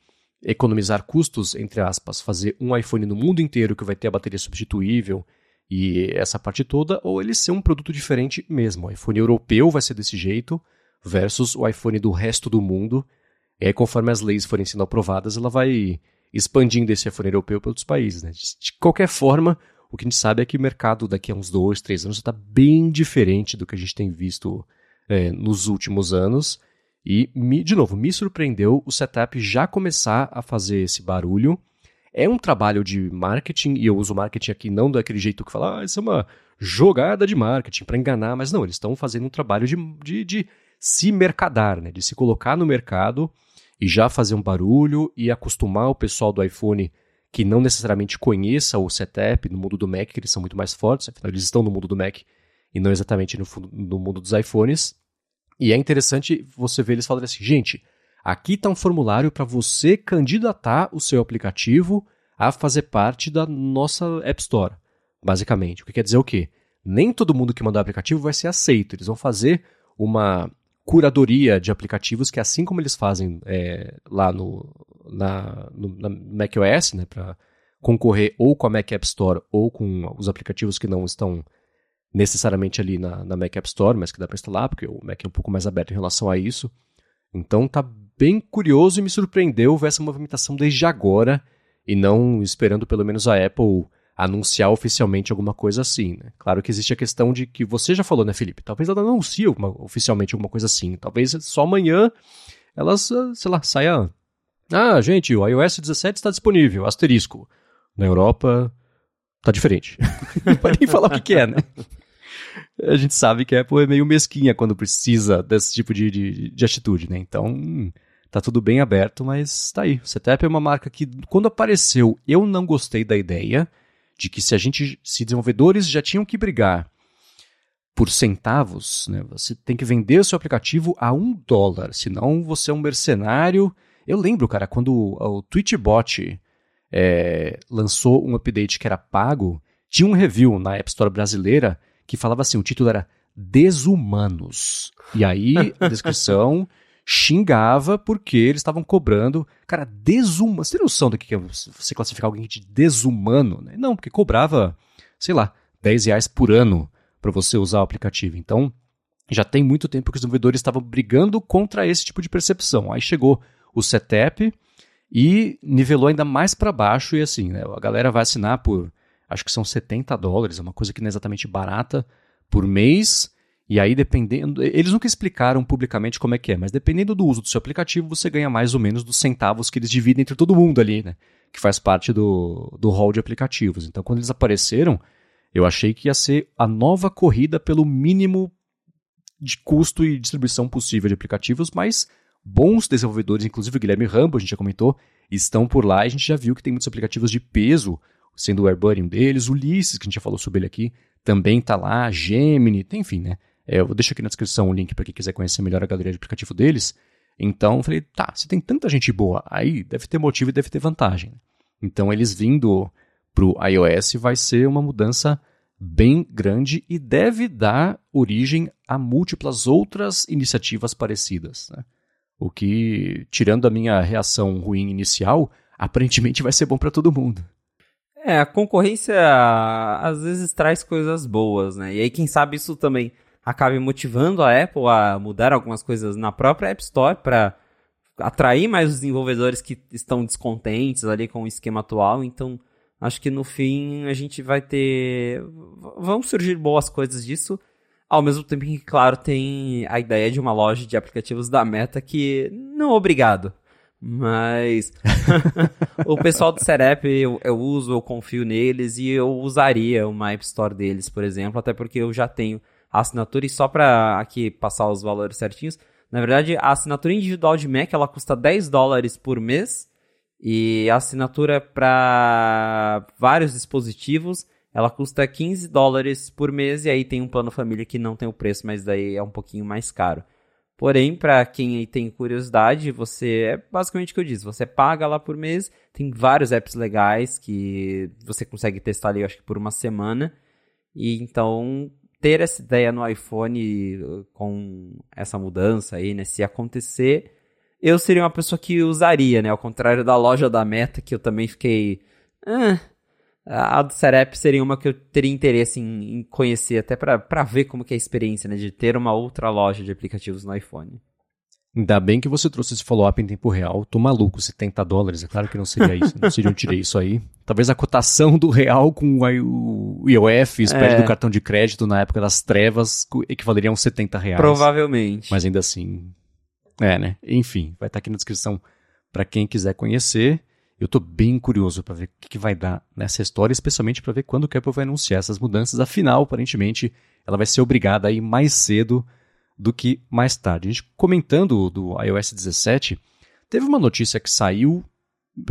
Speaker 1: economizar custos, entre aspas, fazer um iPhone no mundo inteiro que vai ter a bateria substituível e essa parte toda, ou ele ser um produto diferente mesmo. O iPhone europeu vai ser desse jeito versus o iPhone do resto do mundo e aí, conforme as leis forem sendo aprovadas, ela vai expandindo esse iPhone europeu para outros países. Né? De qualquer forma, o que a gente sabe é que o mercado daqui a uns dois, três anos está bem diferente do que a gente tem visto é, nos últimos anos. E, me, de novo, me surpreendeu o setup já começar a fazer esse barulho. É um trabalho de marketing, e eu uso marketing aqui não daquele jeito que fala, ah, isso é uma jogada de marketing para enganar, mas não, eles estão fazendo um trabalho de, de, de se mercadar, né? de se colocar no mercado e já fazer um barulho e acostumar o pessoal do iPhone que não necessariamente conheça o setup no mundo do Mac, que eles são muito mais fortes, afinal eles estão no mundo do Mac e não exatamente no, no mundo dos iPhones. E é interessante você ver eles falando assim, gente, aqui está um formulário para você candidatar o seu aplicativo a fazer parte da nossa App Store, basicamente. O que quer dizer o quê? Nem todo mundo que mandar aplicativo vai ser aceito. Eles vão fazer uma curadoria de aplicativos que assim como eles fazem é, lá no, na, no, na macOS, né, para concorrer ou com a Mac App Store ou com os aplicativos que não estão necessariamente ali na, na Mac App Store, mas que dá para instalar, porque o Mac é um pouco mais aberto em relação a isso. Então tá bem curioso e me surpreendeu ver essa movimentação desde agora e não esperando pelo menos a Apple anunciar oficialmente alguma coisa assim. Né? Claro que existe a questão de que você já falou, né, Felipe? Talvez ela anuncie oficialmente alguma coisa assim. Talvez só amanhã elas, sei lá, saia. Ah, gente, o iOS 17 está disponível, asterisco. Na Europa tá diferente. não pode nem falar o que, que, é, né? A gente sabe que a Apple é meio mesquinha quando precisa desse tipo de, de, de atitude, né? Então, tá tudo bem aberto, mas tá aí. O Setup é uma marca que, quando apareceu, eu não gostei da ideia de que se a gente, se desenvolvedores já tinham que brigar por centavos, né? Você tem que vender o seu aplicativo a um dólar, senão você é um mercenário. Eu lembro, cara, quando o Twitchbot é, lançou um update que era pago, tinha um review na App Store brasileira que falava assim, o título era Desumanos. E aí, a descrição xingava porque eles estavam cobrando. Cara, desumano. Você tem noção do que é você classificar alguém de desumano? Né? Não, porque cobrava, sei lá, 10 reais por ano para você usar o aplicativo. Então, já tem muito tempo que os desenvolvedores estavam brigando contra esse tipo de percepção. Aí chegou o CETEP e nivelou ainda mais para baixo. E assim, né, a galera vai assinar por, acho que são 70 dólares, é uma coisa que não é exatamente barata, por mês. E aí, dependendo. Eles nunca explicaram publicamente como é que é, mas dependendo do uso do seu aplicativo, você ganha mais ou menos dos centavos que eles dividem entre todo mundo ali, né? Que faz parte do, do hall de aplicativos. Então, quando eles apareceram, eu achei que ia ser a nova corrida pelo mínimo de custo e distribuição possível de aplicativos, mas bons desenvolvedores, inclusive o Guilherme Rambo, a gente já comentou, estão por lá a gente já viu que tem muitos aplicativos de peso, sendo o AirBuddy um deles, Ulisses, que a gente já falou sobre ele aqui, também está lá, Gemini, enfim, né? É, eu deixo aqui na descrição o link para quem quiser conhecer melhor a galeria de aplicativo deles. Então, eu falei, tá, se tem tanta gente boa, aí deve ter motivo e deve ter vantagem. Então, eles vindo para o iOS vai ser uma mudança bem grande e deve dar origem a múltiplas outras iniciativas parecidas. Né? O que, tirando a minha reação ruim inicial, aparentemente vai ser bom para todo mundo.
Speaker 2: É, a concorrência às vezes traz coisas boas, né? E aí, quem sabe isso também acabe motivando a Apple a mudar algumas coisas na própria App Store para atrair mais os desenvolvedores que estão descontentes ali com o esquema atual. Então, acho que no fim a gente vai ter. Vão surgir boas coisas disso. Ao mesmo tempo que, claro, tem a ideia de uma loja de aplicativos da Meta que. Não, obrigado. Mas o pessoal do Serep eu, eu, uso, eu confio neles e eu usaria uma App Store deles, por exemplo, até porque eu já tenho a assinatura e só para aqui passar os valores certinhos. Na verdade, a assinatura individual de Mac ela custa 10 dólares por mês e a assinatura para vários dispositivos ela custa 15 dólares por mês e aí tem um plano família que não tem o preço, mas daí é um pouquinho mais caro. Porém, para quem tem curiosidade, você é basicamente o que eu disse, você paga lá por mês, tem vários apps legais que você consegue testar ali, eu acho que por uma semana. E então ter essa ideia no iPhone uh, com essa mudança aí, né, se acontecer, eu seria uma pessoa que usaria, né, ao contrário da loja da Meta que eu também fiquei, ah, a do Serep seria uma que eu teria interesse em, em conhecer, até para ver como que é a experiência, né, de ter uma outra loja de aplicativos no iPhone.
Speaker 1: Ainda bem que você trouxe esse follow-up em tempo real. Tô maluco, 70 dólares. É claro que não seria isso. Não seria eu tirei isso aí. Talvez a cotação do real com o IOF, spread é. do cartão de crédito na época das trevas, equivaleriam a 70 reais.
Speaker 2: Provavelmente.
Speaker 1: Mas ainda assim. É, né? Enfim, vai estar aqui na descrição para quem quiser conhecer. Eu tô bem curioso para ver o que, que, vai dar nessa história, especialmente para ver quando o Apple vai anunciar essas mudanças. Afinal, aparentemente, ela vai ser obrigada a ir mais cedo do que mais tarde. A gente comentando do iOS 17, teve uma notícia que saiu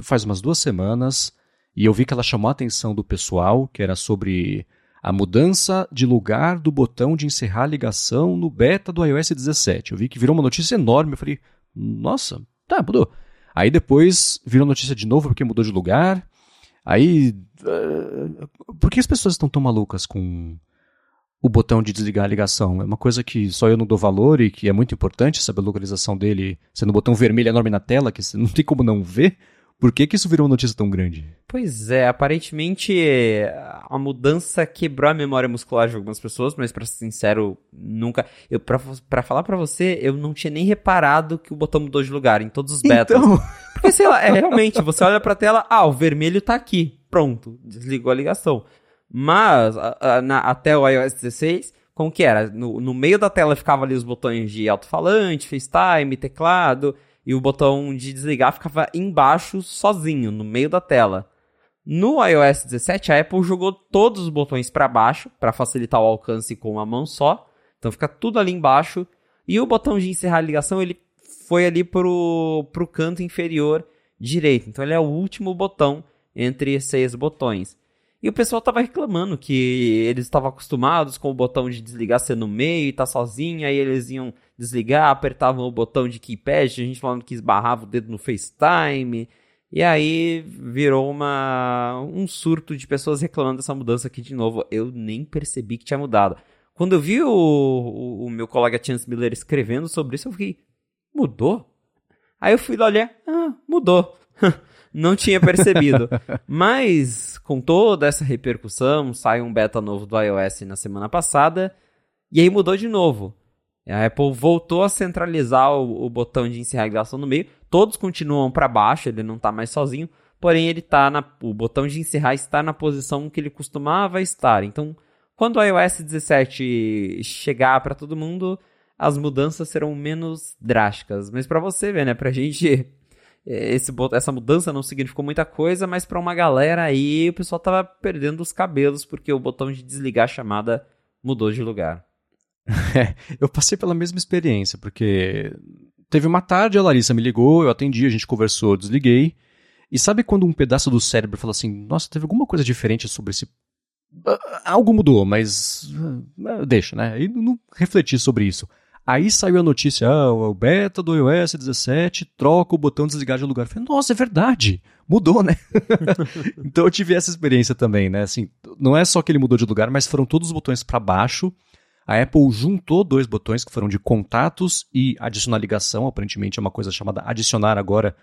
Speaker 1: faz umas duas semanas e eu vi que ela chamou a atenção do pessoal, que era sobre a mudança de lugar do botão de encerrar a ligação no beta do iOS 17. Eu vi que virou uma notícia enorme, eu falei, nossa, tá, mudou. Aí depois virou notícia de novo porque mudou de lugar. Aí. Uh, por que as pessoas estão tão malucas com o botão de desligar a ligação? É uma coisa que só eu não dou valor e que é muito importante saber a localização dele sendo um botão vermelho enorme na tela, que você não tem como não ver. Por que, que isso virou uma notícia tão grande?
Speaker 2: Pois é, aparentemente a mudança quebrou a memória muscular de algumas pessoas, mas para ser sincero, nunca. Eu pra, pra falar para você, eu não tinha nem reparado que o botão mudou de lugar em todos os betas. Então... Porque sei lá, é realmente, você olha pra tela, ah, o vermelho tá aqui. Pronto, desligou a ligação. Mas a, a, na, até o iOS 16, como que era? No, no meio da tela ficava ali os botões de alto-falante, FaceTime, teclado e o botão de desligar ficava embaixo sozinho, no meio da tela. No iOS 17, a Apple jogou todos os botões para baixo para facilitar o alcance com uma mão só. Então fica tudo ali embaixo. E o botão de encerrar a ligação ele foi ali pro, pro canto inferior direito. Então ele é o último botão entre seis botões. E o pessoal tava reclamando que eles estavam acostumados com o botão de desligar ser no meio e tá sozinho, aí eles iam desligar, apertavam o botão de keypad, a gente falando que esbarrava o dedo no FaceTime. E aí virou uma um surto de pessoas reclamando dessa mudança aqui de novo. Eu nem percebi que tinha mudado. Quando eu vi o, o, o meu colega Chance Miller escrevendo sobre isso, eu fiquei, mudou? Aí eu fui lá olhar, ah, mudou. não tinha percebido. Mas, com toda essa repercussão, sai um beta novo do iOS na semana passada, e aí mudou de novo. A Apple voltou a centralizar o, o botão de encerrar a ligação no meio. Todos continuam para baixo, ele não está mais sozinho, porém ele tá na, o botão de encerrar está na posição que ele costumava estar. Então, quando o iOS 17 chegar para todo mundo, as mudanças serão menos drásticas. Mas para você ver, né, pra gente esse, essa mudança não significou muita coisa, mas para uma galera aí o pessoal tava perdendo os cabelos porque o botão de desligar a chamada mudou de lugar.
Speaker 1: É, eu passei pela mesma experiência, porque teve uma tarde, a Larissa me ligou, eu atendi, a gente conversou, desliguei. E sabe quando um pedaço do cérebro fala assim: Nossa, teve alguma coisa diferente sobre esse. Ah, algo mudou, mas. Ah, deixa, né? E não refleti sobre isso. Aí saiu a notícia, ah, o beta do iOS 17 troca o botão desligar de lugar. Eu falei, nossa, é verdade, mudou, né? então eu tive essa experiência também, né? Assim, não é só que ele mudou de lugar, mas foram todos os botões para baixo. A Apple juntou dois botões que foram de contatos e adicionar ligação. Aparentemente é uma coisa chamada adicionar agora,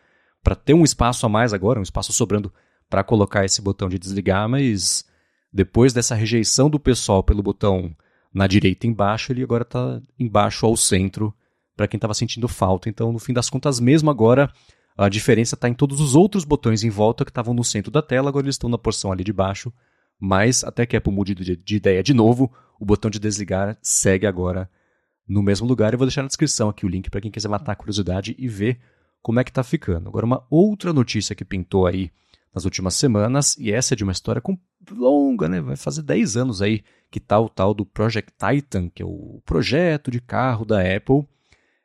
Speaker 1: para ter um espaço a mais agora, um espaço sobrando para colocar esse botão de desligar, mas depois dessa rejeição do pessoal pelo botão na direita embaixo, ele agora está embaixo ao centro para quem estava sentindo falta. Então, no fim das contas, mesmo agora, a diferença está em todos os outros botões em volta que estavam no centro da tela, agora eles estão na porção ali de baixo. Mas até que a Apple mude de, de ideia de novo, o botão de desligar segue agora no mesmo lugar. Eu vou deixar na descrição aqui o link para quem quiser matar a curiosidade e ver como é que está ficando. Agora, uma outra notícia que pintou aí nas últimas semanas, e essa é de uma história longa, né? Vai fazer 10 anos aí que tá o tal do Project Titan, que é o projeto de carro da Apple.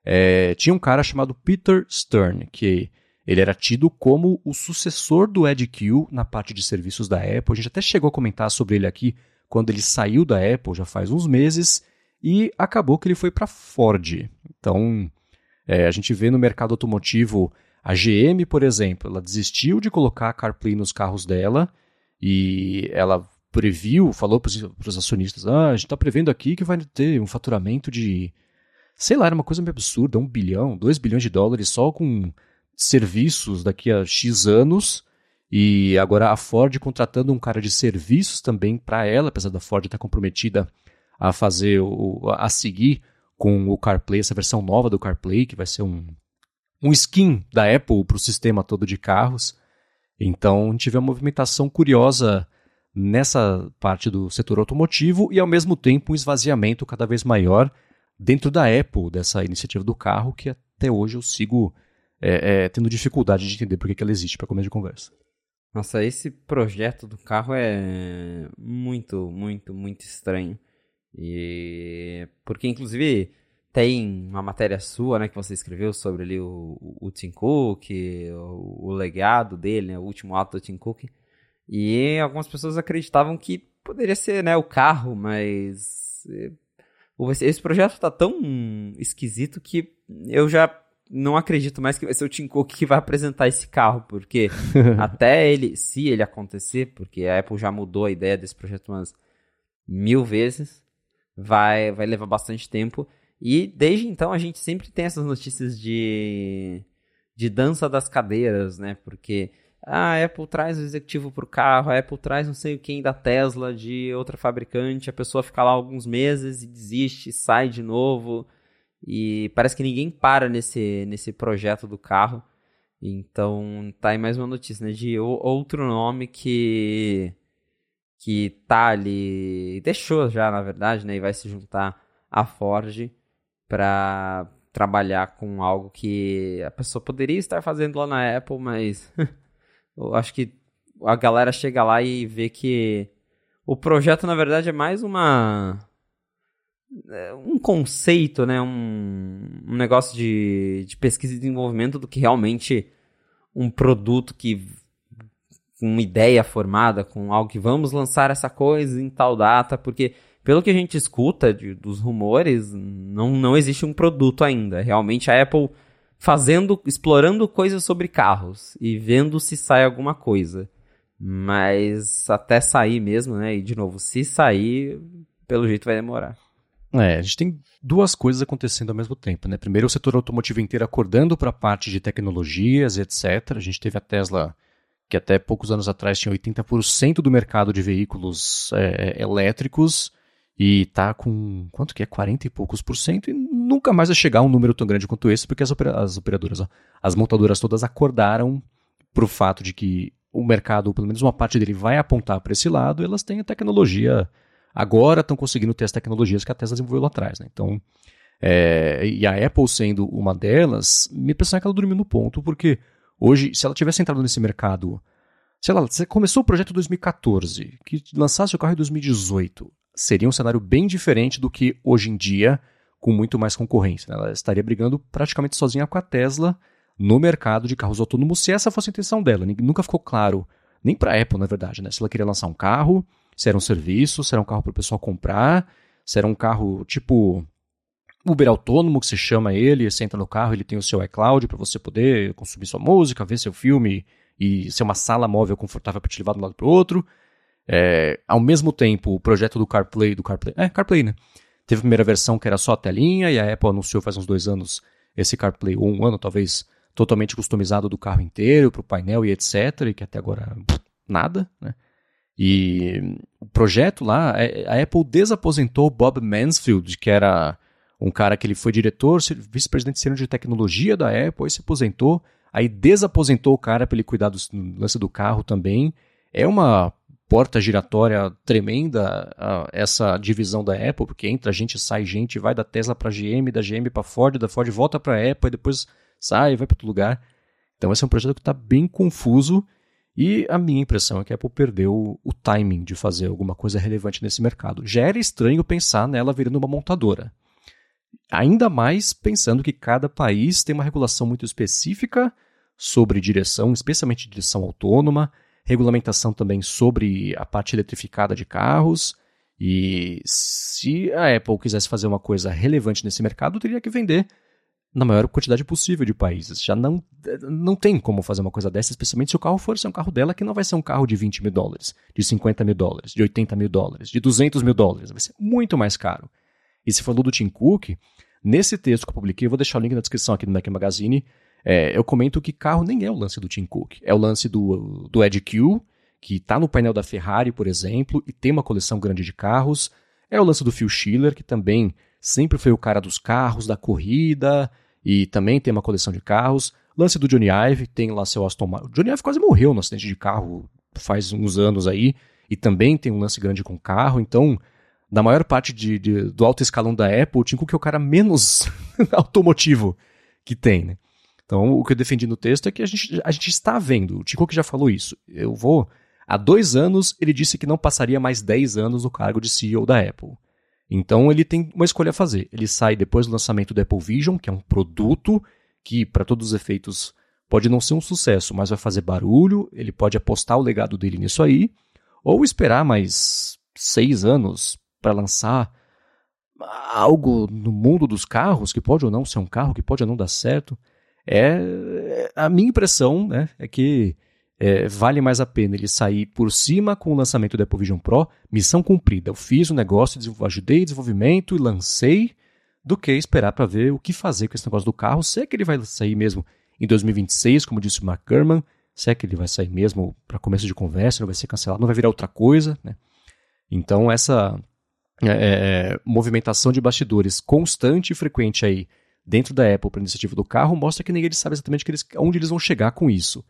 Speaker 1: É, tinha um cara chamado Peter Stern, que ele era tido como o sucessor do Ed Q na parte de serviços da Apple. A gente até chegou a comentar sobre ele aqui quando ele saiu da Apple, já faz uns meses, e acabou que ele foi para Ford. Então, é, a gente vê no mercado automotivo a GM, por exemplo, ela desistiu de colocar CarPlay nos carros dela e ela previu, falou para os acionistas: ah, a gente está prevendo aqui que vai ter um faturamento de, sei lá, era uma coisa meio absurda, um bilhão, dois bilhões de dólares só com serviços daqui a X anos. E agora a Ford contratando um cara de serviços também para ela, apesar da Ford estar comprometida a fazer, o, a seguir com o CarPlay, essa versão nova do CarPlay, que vai ser um um skin da Apple para o sistema todo de carros. Então, vê uma movimentação curiosa nessa parte do setor automotivo e, ao mesmo tempo, um esvaziamento cada vez maior dentro da Apple, dessa iniciativa do carro, que até hoje eu sigo é, é, tendo dificuldade de entender por que ela existe para começo de conversa.
Speaker 2: Nossa, esse projeto do carro é muito, muito, muito estranho. E porque, inclusive, tem uma matéria sua, né, que você escreveu sobre ali o, o Tim Cook, o, o legado dele, né, o último ato do Tim Cook. E algumas pessoas acreditavam que poderia ser, né, o carro, mas eh, esse projeto está tão esquisito que eu já não acredito mais que vai ser o Tim Cook que vai apresentar esse carro, porque até ele, se ele acontecer, porque a Apple já mudou a ideia desse projeto umas mil vezes, vai, vai levar bastante tempo. E desde então a gente sempre tem essas notícias de, de dança das cadeiras, né? Porque ah, a Apple traz o executivo para o carro, a Apple traz não sei quem da Tesla de outra fabricante, a pessoa fica lá alguns meses e desiste, sai de novo. E parece que ninguém para nesse, nesse projeto do carro. Então tá aí mais uma notícia, né? De outro nome que que tá ali, deixou já, na verdade, né? E vai se juntar à Ford para trabalhar com algo que a pessoa poderia estar fazendo lá na Apple, mas eu acho que a galera chega lá e vê que o projeto na verdade é mais uma é, um conceito, né, um, um negócio de, de pesquisa e desenvolvimento do que realmente um produto que uma ideia formada, com algo que vamos lançar essa coisa em tal data, porque pelo que a gente escuta de, dos rumores, não, não existe um produto ainda. Realmente a Apple fazendo, explorando coisas sobre carros e vendo se sai alguma coisa. Mas até sair mesmo, né? E de novo, se sair, pelo jeito vai demorar.
Speaker 1: É, a gente tem duas coisas acontecendo ao mesmo tempo, né? Primeiro, o setor automotivo inteiro acordando para a parte de tecnologias, etc. A gente teve a Tesla, que até poucos anos atrás tinha 80% do mercado de veículos é, elétricos e tá com quanto que é 40 e poucos por cento e nunca mais vai chegar a um número tão grande quanto esse porque as, opera as operadoras, ó, as montadoras todas acordaram para o fato de que o mercado, pelo menos uma parte dele, vai apontar para esse lado. elas têm a tecnologia agora estão conseguindo ter as tecnologias que a Tesla desenvolveu lá atrás, né? Então, é, e a Apple sendo uma delas, me impressiona que ela dormiu no ponto porque hoje, se ela tivesse entrado nesse mercado sei lá, você começou o projeto em 2014, que lançasse o carro em 2018 seria um cenário bem diferente do que hoje em dia, com muito mais concorrência. Né? Ela estaria brigando praticamente sozinha com a Tesla no mercado de carros autônomos, se essa fosse a intenção dela. Nunca ficou claro, nem para a Apple, na verdade, né? se ela queria lançar um carro, se era um serviço, se era um carro para o pessoal comprar, se era um carro tipo Uber autônomo, que você chama ele, você entra no carro, ele tem o seu iCloud para você poder consumir sua música, ver seu filme e ser uma sala móvel confortável para te levar de um lado para o outro. É, ao mesmo tempo, o projeto do CarPlay, do CarPlay, é, CarPlay, né? Teve a primeira versão que era só a telinha, e a Apple anunciou faz uns dois anos esse CarPlay, ou um ano talvez, totalmente customizado do carro inteiro, para o painel e etc., e que até agora nada, né? E o projeto lá, é, a Apple desaposentou Bob Mansfield, que era um cara que ele foi diretor, vice-presidente sênior de tecnologia da Apple, aí se aposentou, aí desaposentou o cara para ele cuidar do lance do carro também. É uma porta giratória tremenda essa divisão da Apple, porque entra gente, sai gente, vai da Tesla para GM, da GM para Ford, da Ford volta para Apple, e depois sai, vai para outro lugar. Então esse é um projeto que está bem confuso e a minha impressão é que a Apple perdeu o timing de fazer alguma coisa relevante nesse mercado. Já era estranho pensar nela virando uma montadora. Ainda mais pensando que cada país tem uma regulação muito específica sobre direção, especialmente direção autônoma, regulamentação também sobre a parte eletrificada de carros. E se a Apple quisesse fazer uma coisa relevante nesse mercado, teria que vender na maior quantidade possível de países. Já não, não tem como fazer uma coisa dessa, especialmente se o carro for ser um carro dela, que não vai ser um carro de 20 mil dólares, de 50 mil dólares, de 80 mil dólares, de 200 mil dólares. Vai ser muito mais caro. E se falou do Tim Cook, nesse texto que eu publiquei, eu vou deixar o link na descrição aqui do Mac Magazine, é, eu comento que carro nem é o lance do Tim Cook. É o lance do, do Ed Q, que está no painel da Ferrari, por exemplo, e tem uma coleção grande de carros. É o lance do Phil Schiller, que também sempre foi o cara dos carros, da corrida, e também tem uma coleção de carros. Lance do Johnny Ive, tem lá seu Aston Martin. O Johnny Ive quase morreu no acidente de carro faz uns anos aí, e também tem um lance grande com carro, então da maior parte de, de, do alto escalão da Apple, o Tim Cook é o cara menos automotivo que tem, né? Então, o que eu defendi no texto é que a gente, a gente está vendo, o Tico que já falou isso. Eu vou. Há dois anos, ele disse que não passaria mais 10 anos no cargo de CEO da Apple. Então, ele tem uma escolha a fazer. Ele sai depois do lançamento do Apple Vision, que é um produto que, para todos os efeitos, pode não ser um sucesso, mas vai fazer barulho. Ele pode apostar o legado dele nisso aí, ou esperar mais seis anos para lançar algo no mundo dos carros, que pode ou não ser um carro, que pode ou não dar certo. É, a minha impressão né, é que é, vale mais a pena ele sair por cima com o lançamento do Apple Vision Pro, missão cumprida. Eu fiz o negócio, ajudei desenvolvimento e lancei, do que esperar para ver o que fazer com esse negócio do carro. Se é que ele vai sair mesmo em 2026, como disse o Mark Gurman, se é que ele vai sair mesmo para começo de conversa, não vai ser cancelado, não vai virar outra coisa. Né? Então, essa é, é movimentação de bastidores constante e frequente aí dentro da Apple para iniciativa do carro mostra que ninguém sabe exatamente eles, onde eles vão chegar com isso.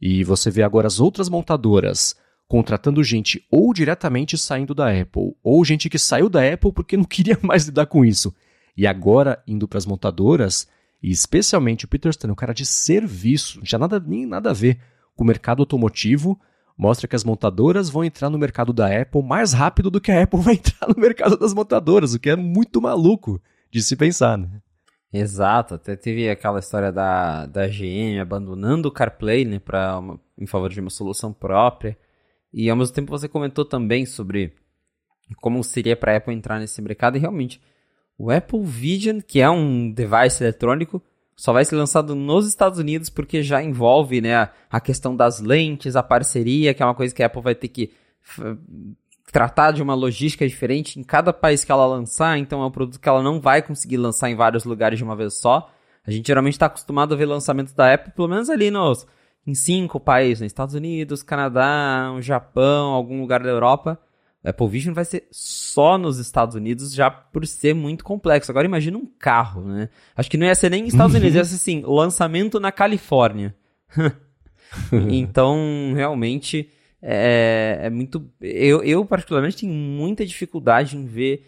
Speaker 1: E você vê agora as outras montadoras contratando gente ou diretamente saindo da Apple, ou gente que saiu da Apple porque não queria mais lidar com isso. E agora indo para as montadoras, e especialmente o Peter Stone, um cara de serviço, já nada nem nada a ver com o mercado automotivo, mostra que as montadoras vão entrar no mercado da Apple mais rápido do que a Apple vai entrar no mercado das montadoras, o que é muito maluco de se pensar, né?
Speaker 2: Exato, até teve aquela história da, da GM abandonando o CarPlay, né, para em favor de uma solução própria. E ao mesmo tempo você comentou também sobre como seria para a Apple entrar nesse mercado e realmente o Apple Vision, que é um device eletrônico, só vai ser lançado nos Estados Unidos porque já envolve né, a questão das lentes, a parceria, que é uma coisa que a Apple vai ter que tratar de uma logística diferente em cada país que ela lançar, então é um produto que ela não vai conseguir lançar em vários lugares de uma vez só. A gente geralmente está acostumado a ver lançamentos da Apple, pelo menos ali nos, em cinco países, nos Estados Unidos, Canadá, Japão, algum lugar da Europa. Apple Vision vai ser só nos Estados Unidos, já por ser muito complexo. Agora imagina um carro, né? Acho que não ia ser nem Estados Unidos, ia ser assim, lançamento na Califórnia. então, realmente, é, é muito. Eu, eu, particularmente, tenho muita dificuldade em ver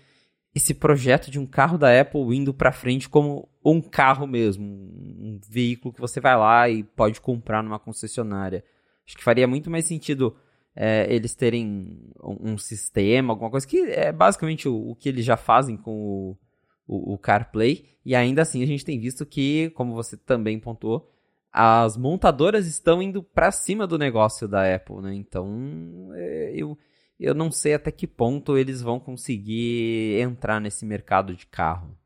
Speaker 2: esse projeto de um carro da Apple indo para frente como um carro mesmo, um veículo que você vai lá e pode comprar numa concessionária. Acho que faria muito mais sentido é, eles terem um, um, sistema, alguma coisa que é basicamente o, o que eles já fazem com o, o, o, CarPlay. E ainda assim a gente tem visto que, como você também pontuou, as montadoras estão indo para cima do negócio da Apple, né? Então é, eu eu não sei até que ponto eles vão conseguir entrar nesse mercado de carro.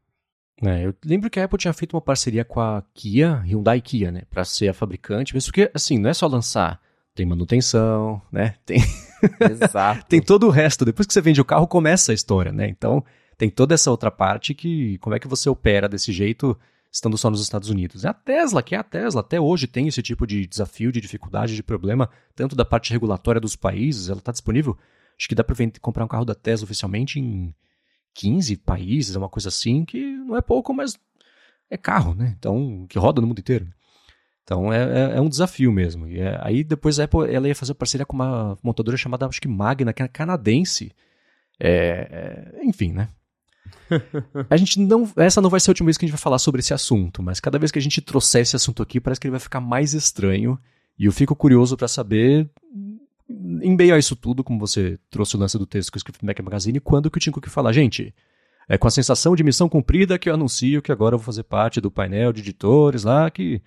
Speaker 1: É, eu lembro que a Apple tinha feito uma parceria com a Kia, Hyundai Kia, né, para ser a fabricante, mas porque assim, não é só lançar, tem manutenção, né? Tem
Speaker 2: Exato.
Speaker 1: tem todo o resto. Depois que você vende o carro, começa a história, né? Então, tem toda essa outra parte que como é que você opera desse jeito estando só nos Estados Unidos. É a Tesla, que é a Tesla, até hoje tem esse tipo de desafio, de dificuldade, de problema, tanto da parte regulatória dos países, ela está disponível Acho que dá para comprar um carro da Tesla oficialmente em 15 países, é uma coisa assim, que não é pouco, mas é carro, né? Então, que roda no mundo inteiro. Então é, é, é um desafio mesmo. E é, aí depois a Apple ela ia fazer parceria com uma montadora chamada, acho que Magna, que é canadense. É, é enfim, né? a gente não. Essa não vai ser a última vez que a gente vai falar sobre esse assunto, mas cada vez que a gente trouxer esse assunto aqui, parece que ele vai ficar mais estranho. E eu fico curioso para saber em meio a isso tudo, como você trouxe o lance do texto que eu escrevi no Mac Magazine, quando que eu tinha que falar, gente, é com a sensação de missão cumprida que eu anuncio que agora eu vou fazer parte do painel de editores lá, que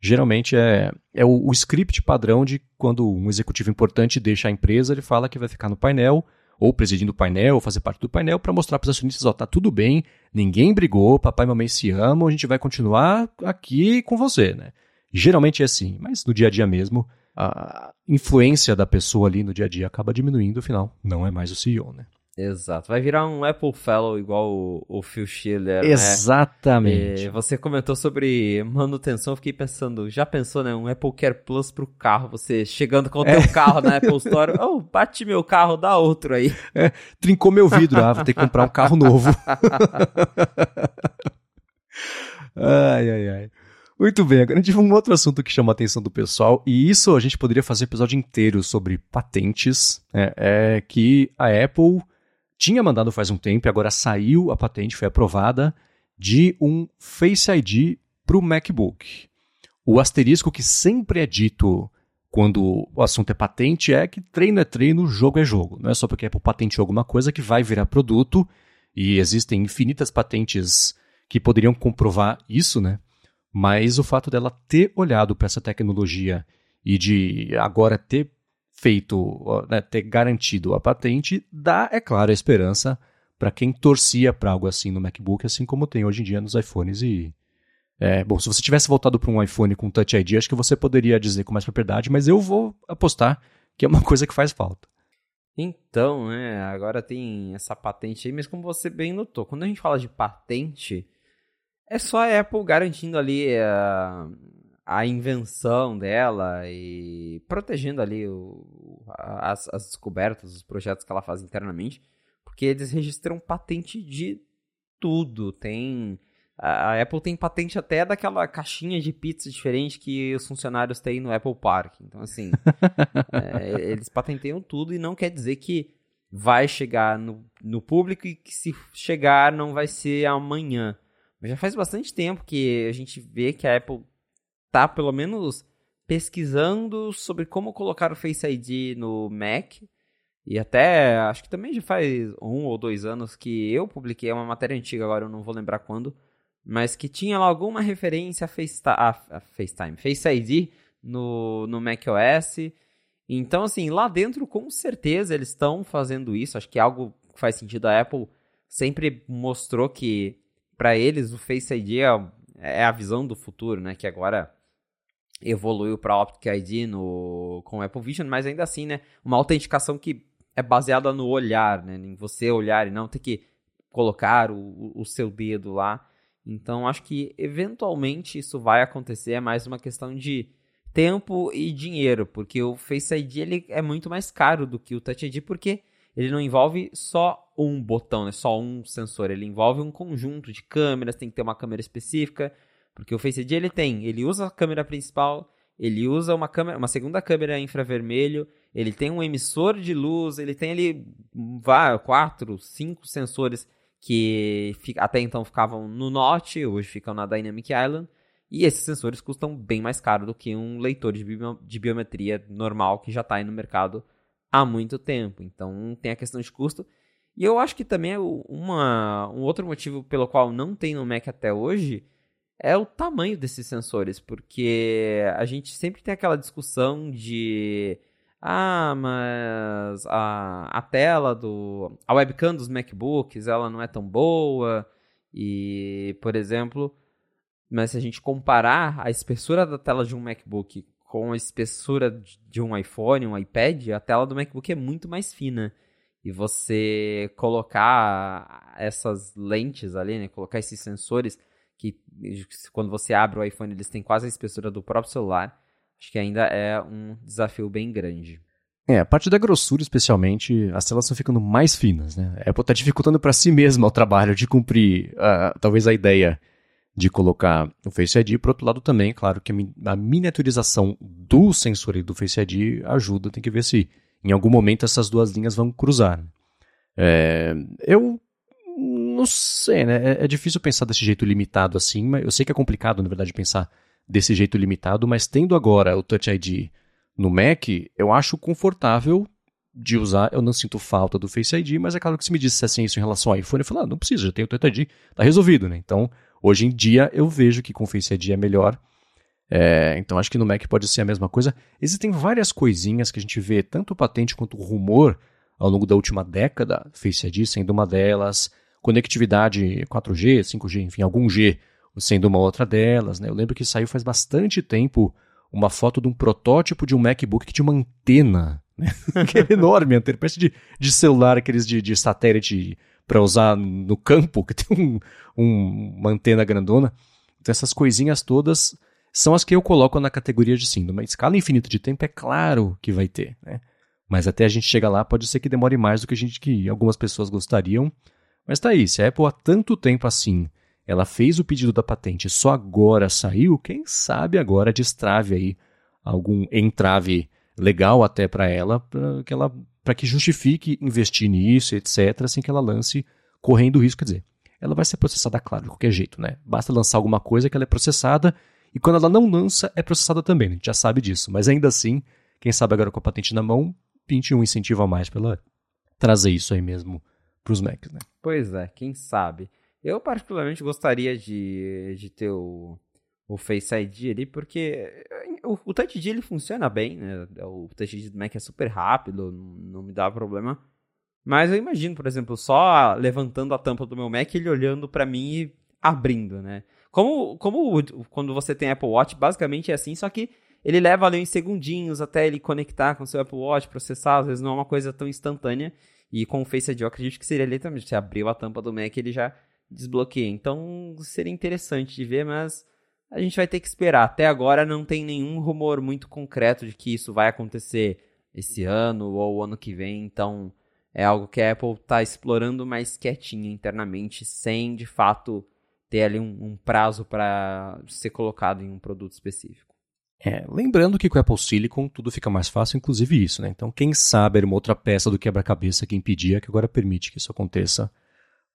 Speaker 1: geralmente é, é o, o script padrão de quando um executivo importante deixa a empresa, ele fala que vai ficar no painel, ou presidindo o painel, ou fazer parte do painel, para mostrar para os acionistas, ó, tá tudo bem, ninguém brigou, papai e mamãe se amam, a gente vai continuar aqui com você, né? Geralmente é assim, mas no dia a dia mesmo, a influência da pessoa ali no dia a dia acaba diminuindo, afinal, não é mais o CEO, né?
Speaker 2: Exato. Vai virar um Apple Fellow igual o, o Phil Schiller,
Speaker 1: Exatamente.
Speaker 2: Né? você comentou sobre manutenção, eu fiquei pensando, já pensou, né? Um Apple Care Plus pro carro, você chegando com o é. teu carro na Apple Store, oh, bate meu carro, dá outro aí.
Speaker 1: É, trincou meu vidro, ah, vou ter que comprar um carro novo. ai, ai, ai. Muito bem, agora a gente vai um outro assunto que chama a atenção do pessoal, e isso a gente poderia fazer um episódio inteiro sobre patentes, né? é que a Apple tinha mandado faz um tempo e agora saiu a patente, foi aprovada, de um Face ID para o MacBook. O asterisco que sempre é dito quando o assunto é patente é que treino é treino, jogo é jogo. Não é só porque a Apple patenteou alguma coisa que vai virar produto, e existem infinitas patentes que poderiam comprovar isso, né? Mas o fato dela ter olhado para essa tecnologia e de agora ter feito, né, ter garantido a patente, dá, é claro, a esperança para quem torcia para algo assim no MacBook, assim como tem hoje em dia nos iPhones e é, bom, se você tivesse voltado para um iPhone com Touch ID, acho que você poderia dizer com mais propriedade, mas eu vou apostar que é uma coisa que faz falta.
Speaker 2: Então, né, agora tem essa patente aí, mas como você bem notou, quando a gente fala de patente, é só a Apple garantindo ali a, a invenção dela e protegendo ali o, as, as descobertas, os projetos que ela faz internamente, porque eles registram patente de tudo. Tem a Apple tem patente até daquela caixinha de pizza diferente que os funcionários têm no Apple Park. Então, assim, é, eles patenteiam tudo e não quer dizer que vai chegar no, no público e que se chegar não vai ser amanhã. Mas já faz bastante tempo que a gente vê que a Apple tá, pelo menos, pesquisando sobre como colocar o Face ID no Mac. E até, acho que também já faz um ou dois anos que eu publiquei uma matéria antiga, agora eu não vou lembrar quando, mas que tinha lá alguma referência a, FaceTime, a, a FaceTime, Face ID no, no macOS. Então, assim, lá dentro, com certeza, eles estão fazendo isso. Acho que é algo que faz sentido. A Apple sempre mostrou que, para eles, o Face ID é, é, a visão do futuro, né? Que agora evoluiu para Optic ID no, com Apple Vision, mas ainda assim, né? Uma autenticação que é baseada no olhar, né? Em você olhar e não ter que colocar o, o seu dedo lá. Então, acho que eventualmente isso vai acontecer. É mais uma questão de tempo e dinheiro, porque o Face ID ele é muito mais caro do que o Touch ID, porque ele não envolve só um botão, né? só um sensor, ele envolve um conjunto de câmeras, tem que ter uma câmera específica, porque o Face ID ele tem, ele usa a câmera principal, ele usa uma câmera, uma segunda câmera infravermelho, ele tem um emissor de luz, ele tem ali quatro, cinco sensores que até então ficavam no Note, hoje ficam na Dynamic Island. E esses sensores custam bem mais caro do que um leitor de, bio, de biometria normal que já está aí no mercado há muito tempo. Então tem a questão de custo. E eu acho que também é uma, um outro motivo pelo qual não tem no Mac até hoje é o tamanho desses sensores, porque a gente sempre tem aquela discussão de ah, mas a, a tela do. A webcam dos MacBooks ela não é tão boa. E, por exemplo, mas se a gente comparar a espessura da tela de um MacBook com a espessura de um iPhone, um iPad, a tela do MacBook é muito mais fina. E você colocar essas lentes ali, né? Colocar esses sensores que quando você abre o iPhone eles têm quase a espessura do próprio celular acho que ainda é um desafio bem grande.
Speaker 1: É, a parte da grossura, especialmente, as telas estão ficando mais finas, né? A Apple está dificultando para si mesma o trabalho de cumprir, uh, talvez, a ideia de colocar o Face ID. Por outro lado, também, claro que a miniaturização do sensor e do Face ID ajuda, tem que ver se em algum momento essas duas linhas vão cruzar. É, eu não sei, né? É, é difícil pensar desse jeito limitado assim, mas eu sei que é complicado, na verdade, pensar desse jeito limitado, mas tendo agora o Touch ID no Mac, eu acho confortável de usar, eu não sinto falta do Face ID, mas é claro que se me dissessem isso em relação ao iPhone, eu falo, ah, não precisa, já tenho o Touch ID, tá resolvido, né? Então, hoje em dia, eu vejo que com o Face ID é melhor. É, então, acho que no Mac pode ser a mesma coisa. Existem várias coisinhas que a gente vê, tanto patente quanto rumor, ao longo da última década, Face ID sendo uma delas, conectividade 4G, 5G, enfim, algum G sendo uma outra delas. Né? Eu lembro que saiu faz bastante tempo uma foto de um protótipo de um MacBook que tinha uma antena, né? enorme, antena, parece de, de celular, aqueles de, de satélite para usar no campo, que tem um, um, uma antena grandona. Então essas coisinhas todas são as que eu coloco na categoria de sim. Numa escala infinita de tempo, é claro que vai ter, né? Mas até a gente chegar lá, pode ser que demore mais do que a gente que algumas pessoas gostariam. Mas tá aí, se a Apple há tanto tempo assim ela fez o pedido da patente, só agora saiu, quem sabe agora destrave aí algum entrave legal até para ela, para que ela para que justifique investir nisso, etc, sem que ela lance correndo risco, quer dizer, ela vai ser processada, claro, de qualquer jeito, né? Basta lançar alguma coisa que ela é processada, e quando ela não lança, é processada também, a gente já sabe disso, mas ainda assim, quem sabe agora com a patente na mão, pinte um incentivo a mais para ela trazer isso aí mesmo os Macs, né?
Speaker 2: Pois é, quem sabe. Eu particularmente gostaria de, de ter o, o Face ID ali, porque o, o Touch ID ele funciona bem, né? O Touch ID do Mac é super rápido, não, não me dá problema. Mas eu imagino, por exemplo, só levantando a tampa do meu Mac, ele olhando para mim e abrindo, né? Como, como quando você tem Apple Watch, basicamente é assim, só que ele leva ali uns segundinhos até ele conectar com o seu Apple Watch, processar, às vezes não é uma coisa tão instantânea. E com o Face ID eu acredito que seria também. Você abriu a tampa do Mac, ele já desbloqueia. Então seria interessante de ver, mas a gente vai ter que esperar. Até agora não tem nenhum rumor muito concreto de que isso vai acontecer esse ano ou ano que vem. Então é algo que a Apple está explorando mais quietinha internamente, sem de fato ter ali um, um prazo para ser colocado em um produto específico.
Speaker 1: É, lembrando que com o Apple Silicon tudo fica mais fácil, inclusive isso, né? Então, quem sabe era uma outra peça do quebra-cabeça que impedia, que agora permite que isso aconteça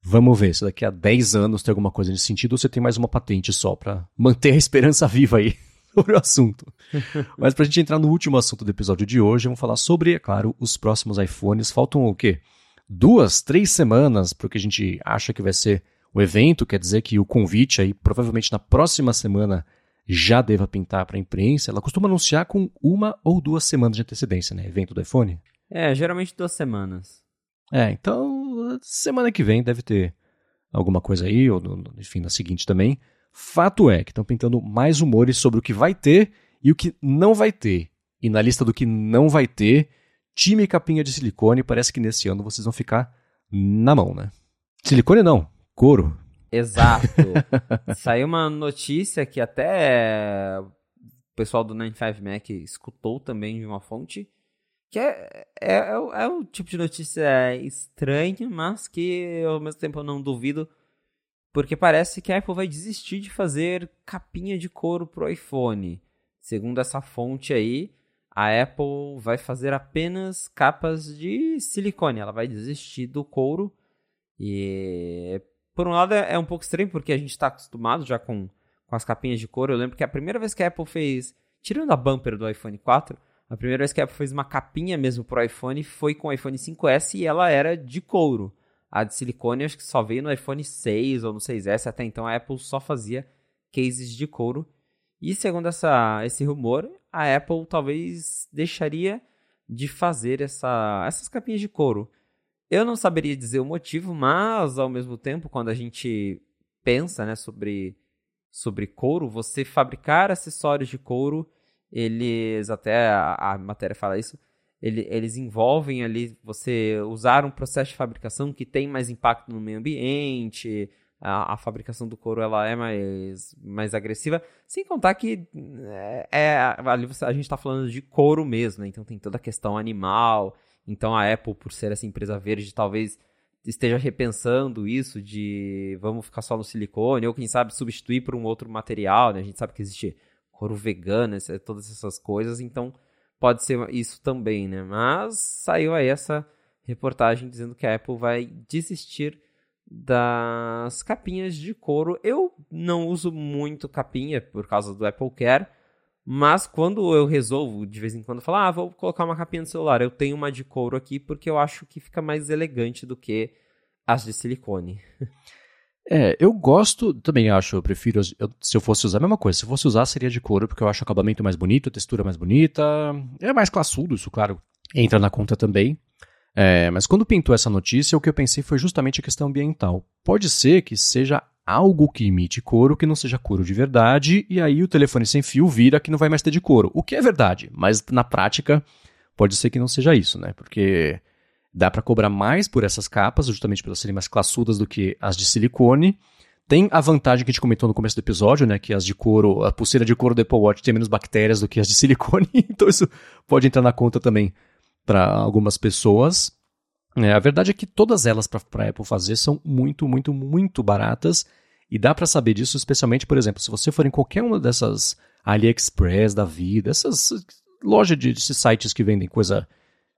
Speaker 1: Vamos ver se daqui a 10 anos tem alguma coisa nesse sentido ou você tem mais uma patente só para manter a esperança viva aí sobre o assunto. Mas para a gente entrar no último assunto do episódio de hoje, vamos falar sobre, é claro, os próximos iPhones. Faltam o quê? Duas, três semanas para o que a gente acha que vai ser o evento, quer dizer que o convite aí, provavelmente na próxima semana, já deva pintar para a imprensa, ela costuma anunciar com uma ou duas semanas de antecedência, né? Evento do iPhone.
Speaker 2: É, geralmente duas semanas.
Speaker 1: É, então semana que vem deve ter alguma coisa aí, ou enfim, na seguinte também. Fato é que estão pintando mais rumores sobre o que vai ter e o que não vai ter. E na lista do que não vai ter, time capinha de silicone, parece que nesse ano vocês vão ficar na mão, né? Silicone não, couro.
Speaker 2: Exato. Saiu uma notícia que até o pessoal do 95 Mac escutou também de uma fonte, que é, é, é, é o tipo de notícia estranha, mas que ao mesmo tempo eu não duvido, porque parece que a Apple vai desistir de fazer capinha de couro pro iPhone. Segundo essa fonte aí, a Apple vai fazer apenas capas de silicone. Ela vai desistir do couro. E por um lado é um pouco estranho, porque a gente está acostumado já com, com as capinhas de couro. Eu lembro que a primeira vez que a Apple fez, tirando a bumper do iPhone 4, a primeira vez que a Apple fez uma capinha mesmo pro iPhone foi com o iPhone 5S e ela era de couro. A de silicone acho que só veio no iPhone 6 ou no 6S, até então a Apple só fazia cases de couro. E segundo essa, esse rumor, a Apple talvez deixaria de fazer essa, essas capinhas de couro. Eu não saberia dizer o motivo, mas ao mesmo tempo, quando a gente pensa né, sobre, sobre couro, você fabricar acessórios de couro, eles, até a, a matéria fala isso, ele, eles envolvem ali você usar um processo de fabricação que tem mais impacto no meio ambiente, a, a fabricação do couro ela é mais, mais agressiva, sem contar que é, é ali você, a gente está falando de couro mesmo, né? então tem toda a questão animal, então a Apple, por ser essa empresa verde, talvez esteja repensando isso de vamos ficar só no silicone, ou quem sabe substituir por um outro material, né? a gente sabe que existe couro vegano, todas essas coisas, então pode ser isso também, né? Mas saiu aí essa reportagem dizendo que a Apple vai desistir das capinhas de couro. Eu não uso muito capinha por causa do Apple Care, mas quando eu resolvo de vez em quando falar, ah, vou colocar uma capinha no celular, eu tenho uma de couro aqui porque eu acho que fica mais elegante do que as de silicone.
Speaker 1: É, eu gosto, também acho, eu prefiro, eu, se eu fosse usar a mesma coisa, se eu fosse usar seria de couro, porque eu acho o acabamento mais bonito, a textura mais bonita, é mais classudo, isso, claro, entra na conta também. É, mas quando pintou essa notícia, o que eu pensei foi justamente a questão ambiental. Pode ser que seja algo que imite couro que não seja couro de verdade, e aí o telefone sem fio vira que não vai mais ter de couro. O que é verdade, mas na prática pode ser que não seja isso, né? Porque Dá para cobrar mais por essas capas, justamente por elas serem mais classudas do que as de silicone. Tem a vantagem que a gente comentou no começo do episódio, né? Que as de couro, a pulseira de couro do Apple Watch tem menos bactérias do que as de silicone, então isso pode entrar na conta também para algumas pessoas. É, a verdade é que todas elas para a Apple fazer são muito, muito, muito baratas. E dá para saber disso, especialmente, por exemplo, se você for em qualquer uma dessas AliExpress da vida, essas lojas de, sites que vendem coisa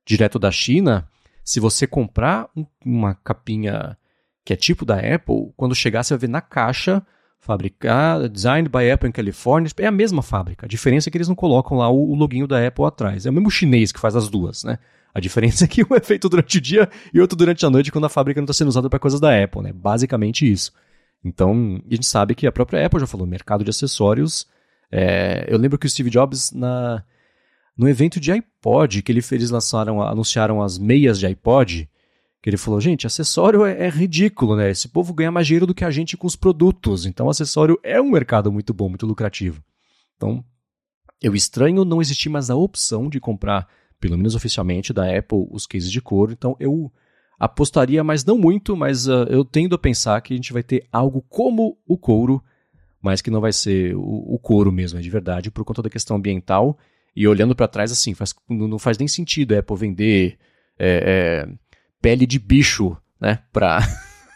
Speaker 1: direto da China, se você comprar um, uma capinha que é tipo da Apple, quando chegar você vai ver na caixa fabricar, designed by Apple em Califórnia, é a mesma fábrica. A diferença é que eles não colocam lá o, o loginho da Apple atrás. É o mesmo chinês que faz as duas, né? A diferença é que um é feito durante o dia e outro durante a noite quando a fábrica não está sendo usada para coisas da Apple, né? Basicamente isso. Então, a gente sabe que a própria Apple já falou, mercado de acessórios. É, eu lembro que o Steve Jobs, na, no evento de iPod, que ele, eles lançaram, anunciaram as meias de iPod, que ele falou, gente, acessório é, é, ridículo, né? Esse povo ganha mais dinheiro do que a gente com os produtos. Então, acessório é um mercado muito bom, muito lucrativo. Então, eu estranho não existir mais a opção de comprar, pelo menos oficialmente, da Apple, os cases de couro. Então, eu apostaria, mas não muito, mas uh, eu tendo a pensar que a gente vai ter algo como o couro, mas que não vai ser o, o couro mesmo, é de verdade, por conta da questão ambiental e olhando para trás, assim, faz, não faz nem sentido a Apple vender é, é, pele de bicho, né, para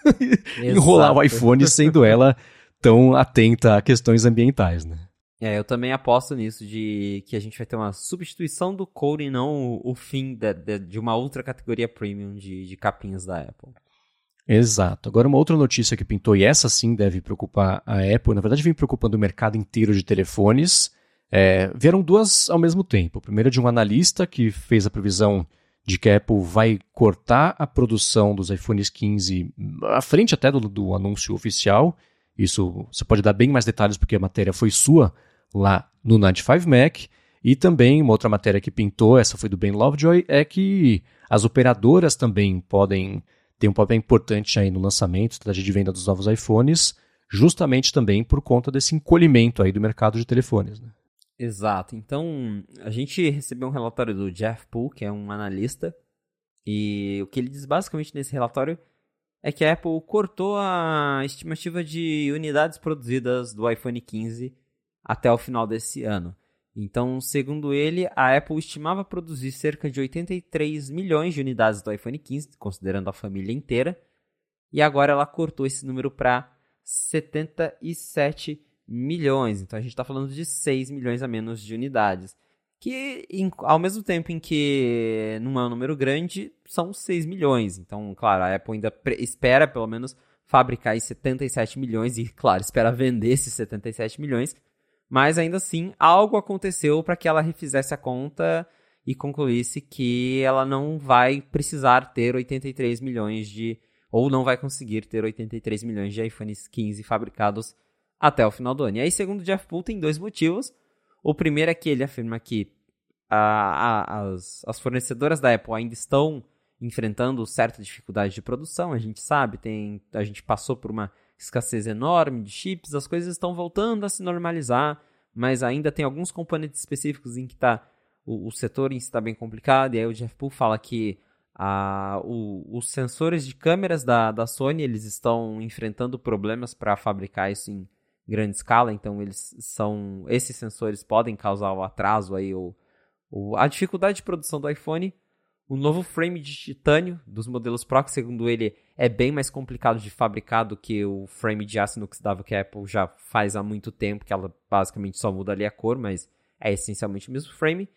Speaker 1: enrolar o iPhone sendo ela tão atenta a questões ambientais, né?
Speaker 2: É, eu também aposto nisso, de que a gente vai ter uma substituição do couro e não o, fim de, de, de, uma outra categoria premium de, de capinhas da Apple.
Speaker 1: Exato. Agora, uma outra notícia que pintou, e essa sim deve preocupar a Apple, na verdade vem preocupando o mercado inteiro de telefones, é, vieram duas ao mesmo tempo. A primeira de um analista que fez a previsão de que a Apple vai cortar a produção dos iPhones 15 à frente até do, do anúncio oficial. Isso você pode dar bem mais detalhes porque a matéria foi sua lá no 95 Mac. E também uma outra matéria que pintou, essa foi do Ben Lovejoy, é que as operadoras também podem ter um papel importante aí no lançamento, estratégia de venda dos novos iPhones, justamente também por conta desse encolhimento aí do mercado de telefones. Né?
Speaker 2: Exato. Então, a gente recebeu um relatório do Jeff Poole, que é um analista, e o que ele diz basicamente nesse relatório é que a Apple cortou a estimativa de unidades produzidas do iPhone 15 até o final desse ano. Então, segundo ele, a Apple estimava produzir cerca de 83 milhões de unidades do iPhone 15, considerando a família inteira, e agora ela cortou esse número para 77 milhões. Então a gente está falando de 6 milhões a menos de unidades. Que em, ao mesmo tempo em que não é um número grande, são 6 milhões. Então, claro, a Apple ainda espera pelo menos fabricar 77 milhões e, claro, espera vender esses 77 milhões. Mas ainda assim, algo aconteceu para que ela refizesse a conta e concluísse que ela não vai precisar ter 83 milhões de. ou não vai conseguir ter 83 milhões de iPhones 15 fabricados até o final do ano. E aí, segundo Jeff Poole, tem dois motivos. O primeiro é que ele afirma que a, a, as, as fornecedoras da Apple ainda estão enfrentando certa dificuldade de produção. A gente sabe, tem, a gente passou por uma escassez enorme de chips, as coisas estão voltando a se normalizar, mas ainda tem alguns componentes específicos em que tá, o, o setor em si está bem complicado. E aí o Jeff Poole fala que a, o, os sensores de câmeras da, da Sony eles estão enfrentando problemas para fabricar isso em grande escala, então eles são esses sensores podem causar o atraso aí ou, ou a dificuldade de produção do iPhone. O novo frame de titânio dos modelos Pro, que segundo ele é bem mais complicado de fabricar do que o frame de aço inoxidável que a Apple já faz há muito tempo, que ela basicamente só muda ali a cor, mas é essencialmente o mesmo frame.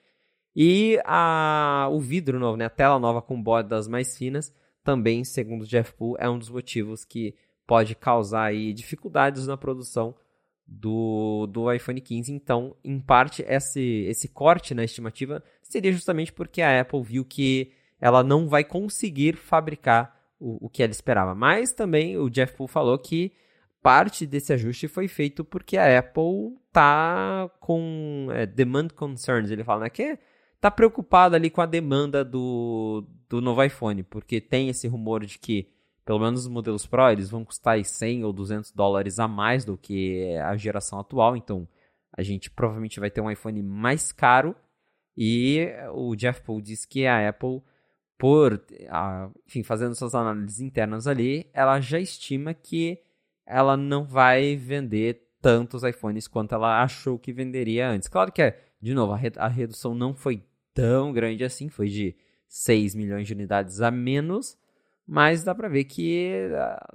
Speaker 2: E a, o vidro novo, né, a tela nova com bordas mais finas, também, segundo Jeff Poole, é um dos motivos que pode causar aí dificuldades na produção do, do iPhone 15. Então, em parte, esse, esse corte na estimativa seria justamente porque a Apple viu que ela não vai conseguir fabricar o, o que ela esperava. Mas também o Jeff Poole falou que parte desse ajuste foi feito porque a Apple tá com é, demand concerns. Ele fala né, que tá preocupada ali com a demanda do, do novo iPhone, porque tem esse rumor de que pelo menos os modelos Pro, eles vão custar 100 ou 200 dólares a mais do que a geração atual, então a gente provavelmente vai ter um iPhone mais caro e o Jeff Poole diz que a Apple, por, enfim, fazendo suas análises internas ali, ela já estima que ela não vai vender tantos iPhones quanto ela achou que venderia antes. Claro que, de novo, a redução não foi tão grande assim, foi de 6 milhões de unidades a menos, mas dá para ver que a,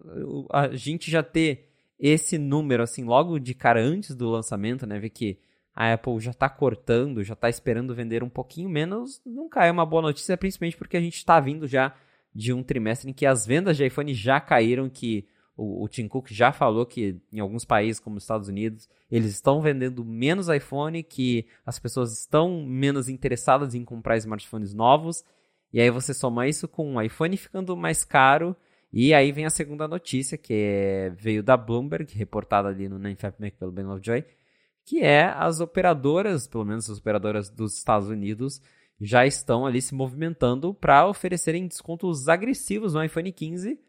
Speaker 2: a, gente já ter esse número assim logo de cara antes do lançamento, né, ver que a Apple já está cortando, já está esperando vender um pouquinho menos, nunca é uma boa notícia, principalmente porque a gente está vindo já de um trimestre em que as vendas de iPhone já caíram, que o, o Tim Cook já falou que em alguns países como os Estados Unidos eles estão vendendo menos iPhone, que as pessoas estão menos interessadas em comprar smartphones novos e aí você soma isso com o iPhone ficando mais caro. E aí vem a segunda notícia, que é, veio da Bloomberg, reportada ali no 95 Mac pelo Ben Lovejoy, que é as operadoras, pelo menos as operadoras dos Estados Unidos, já estão ali se movimentando para oferecerem descontos agressivos no iPhone 15,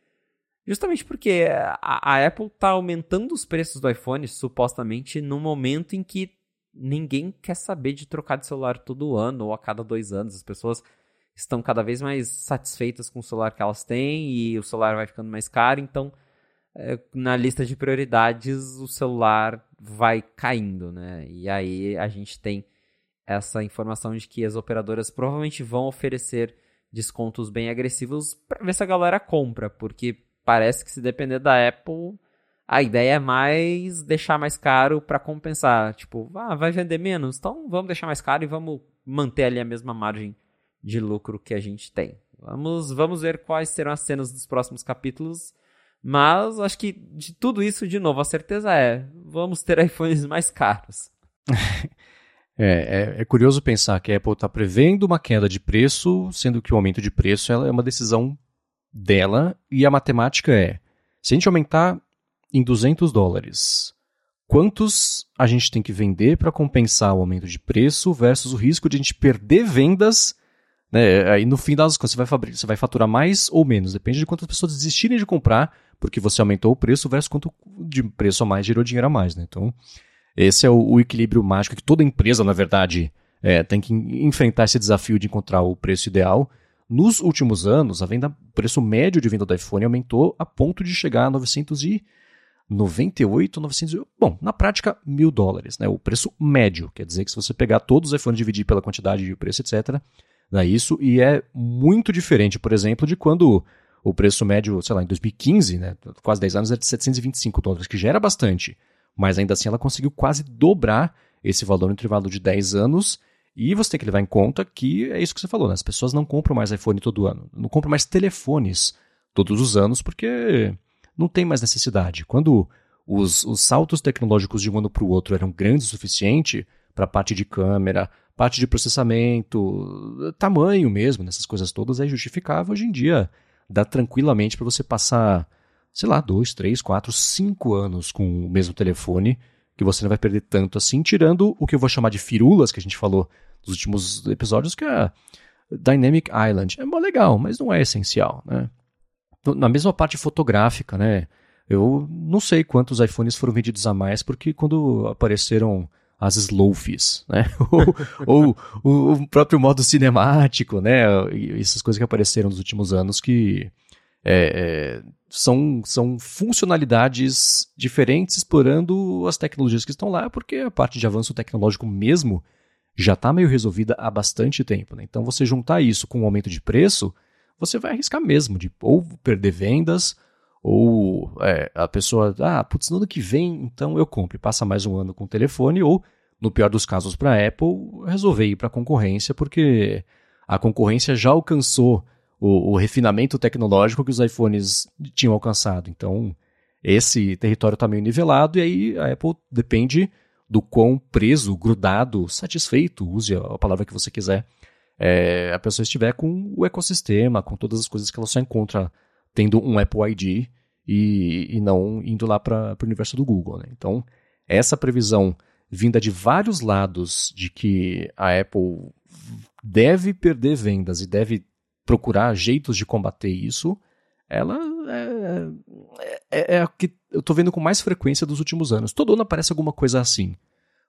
Speaker 2: justamente porque a, a Apple está aumentando os preços do iPhone supostamente no momento em que ninguém quer saber de trocar de celular todo ano ou a cada dois anos. As pessoas estão cada vez mais satisfeitas com o celular que elas têm e o celular vai ficando mais caro, então é, na lista de prioridades o celular vai caindo, né? E aí a gente tem essa informação de que as operadoras provavelmente vão oferecer descontos bem agressivos para ver se a galera compra, porque parece que se depender da Apple, a ideia é mais deixar mais caro para compensar. Tipo, ah, vai vender menos, então vamos deixar mais caro e vamos manter ali a mesma margem de lucro que a gente tem. Vamos, vamos ver quais serão as cenas dos próximos capítulos. Mas acho que de tudo isso, de novo, a certeza é: vamos ter iPhones mais caros.
Speaker 1: é, é, é, curioso pensar que a Apple está prevendo uma queda de preço, sendo que o aumento de preço é uma decisão dela, e a matemática é: se a gente aumentar em 200 dólares quantos a gente tem que vender para compensar o aumento de preço versus o risco de a gente perder vendas. Né? Aí no fim das contas, você vai, você vai faturar mais ou menos, depende de quantas pessoas desistirem de comprar porque você aumentou o preço versus quanto de preço a mais gerou dinheiro a mais. Né? Então, esse é o, o, equilíbrio mágico que toda empresa, na verdade, é, tem que enfrentar esse desafio de encontrar o preço ideal. Nos últimos anos, a venda, o preço médio de venda do iPhone aumentou a ponto de chegar a 900 e 98, 900, bom, na prática, mil dólares, né? O preço médio, quer dizer que se você pegar todos os iPhones e dividir pela quantidade de preço, etc., dá isso, e é muito diferente, por exemplo, de quando o preço médio, sei lá, em 2015, né, quase 10 anos, era de 725 dólares, que já era bastante, mas ainda assim ela conseguiu quase dobrar esse valor no intervalo de 10 anos, e você tem que levar em conta que é isso que você falou, né? As pessoas não compram mais iPhone todo ano, não compram mais telefones todos os anos, porque não tem mais necessidade. Quando os, os saltos tecnológicos de um ano para o outro eram grandes o suficiente para a parte de câmera, parte de processamento, tamanho mesmo, nessas coisas todas, é justificável. Hoje em dia, dá tranquilamente para você passar, sei lá, dois, três, quatro, cinco anos com o mesmo telefone, que você não vai perder tanto assim, tirando o que eu vou chamar de firulas, que a gente falou nos últimos episódios, que é Dynamic Island. É mó legal, mas não é essencial, né? na mesma parte fotográfica, né? Eu não sei quantos iPhones foram vendidos a mais, porque quando apareceram as slowfis, né? ou, ou, o próprio modo cinemático, né? Essas coisas que apareceram nos últimos anos que é, é, são, são funcionalidades diferentes explorando as tecnologias que estão lá, porque a parte de avanço tecnológico mesmo já está meio resolvida há bastante tempo. Né? Então você juntar isso com o um aumento de preço você vai arriscar mesmo de ou perder vendas, ou é, a pessoa, ah, putz, no ano que vem, então eu compro, passa mais um ano com o telefone, ou, no pior dos casos para a Apple, resolver ir para a concorrência, porque a concorrência já alcançou o, o, refinamento tecnológico que os iPhones tinham alcançado. Então, esse território está meio nivelado, e aí a Apple depende do quão preso, grudado, satisfeito, use a palavra que você quiser, é, a pessoa estiver com o ecossistema, com todas as coisas que ela só encontra tendo um Apple ID e, e não indo lá para o universo do Google. Né? Então, essa previsão vinda de vários lados de que a Apple deve perder vendas e deve procurar jeitos de combater isso, ela é, é, é a que eu estou vendo com mais frequência dos últimos anos. Todo ano aparece alguma coisa assim.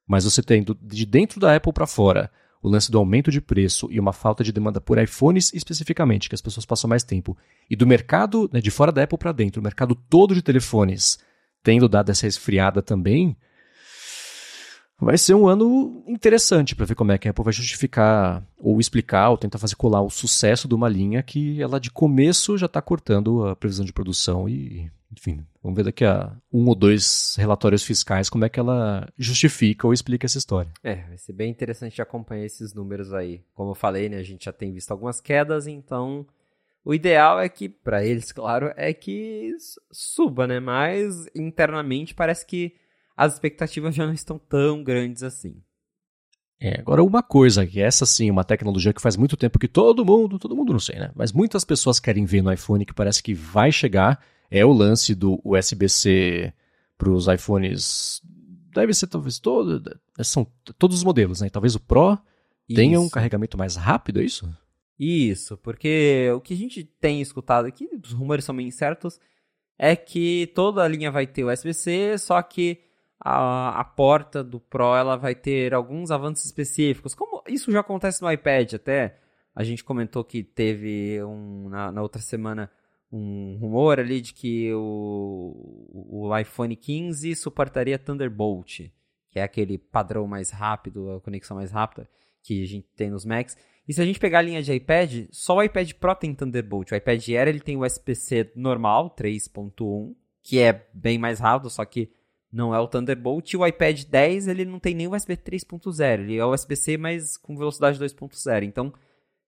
Speaker 1: Mas você tem de dentro da Apple para fora o lance do aumento de preço e uma falta de demanda por iPhones especificamente, que as pessoas passam mais tempo, e do mercado, né, de fora da Apple para dentro, o mercado todo de telefones tendo dado essa esfriada também, vai ser um ano interessante para ver como é que a Apple vai justificar ou explicar ou tentar fazer colar o sucesso de uma linha que ela de começo já está cortando a previsão de produção e enfim, vamos ver daqui a um ou dois relatórios fiscais como é que ela justifica ou explica essa história.
Speaker 2: É, vai ser bem interessante acompanhar esses números aí. Como eu falei, né, a gente já tem visto algumas quedas, então o ideal é que, para eles, claro, é que suba, né? Mas internamente parece que as expectativas já não estão tão grandes assim.
Speaker 1: É, agora uma coisa, que essa sim, uma tecnologia que faz muito tempo que todo mundo, todo mundo não sei, né? Mas muitas pessoas querem ver no iPhone que parece que vai chegar é o lance do USB-C para os iPhones. Deve ser talvez todo, são todos os modelos, né? Talvez o Pro isso. tenha um carregamento mais rápido, é isso?
Speaker 2: Isso, porque o que a gente tem escutado aqui, os rumores são bem certos, é que toda a linha vai ter USB-C, só que a, a porta do Pro ela vai ter alguns avanços específicos. Como isso já acontece no iPad até, a gente comentou que teve um na, na outra semana um rumor ali de que o, o iPhone 15 suportaria Thunderbolt, que é aquele padrão mais rápido, a conexão mais rápida que a gente tem nos Macs. E se a gente pegar a linha de iPad, só o iPad Pro tem Thunderbolt. O iPad Air ele tem o USB-C normal, 3.1, que é bem mais rápido, só que não é o Thunderbolt. E o iPad 10 ele não tem nem USB 3.0, ele é o USB-C, mas com velocidade 2.0. Então,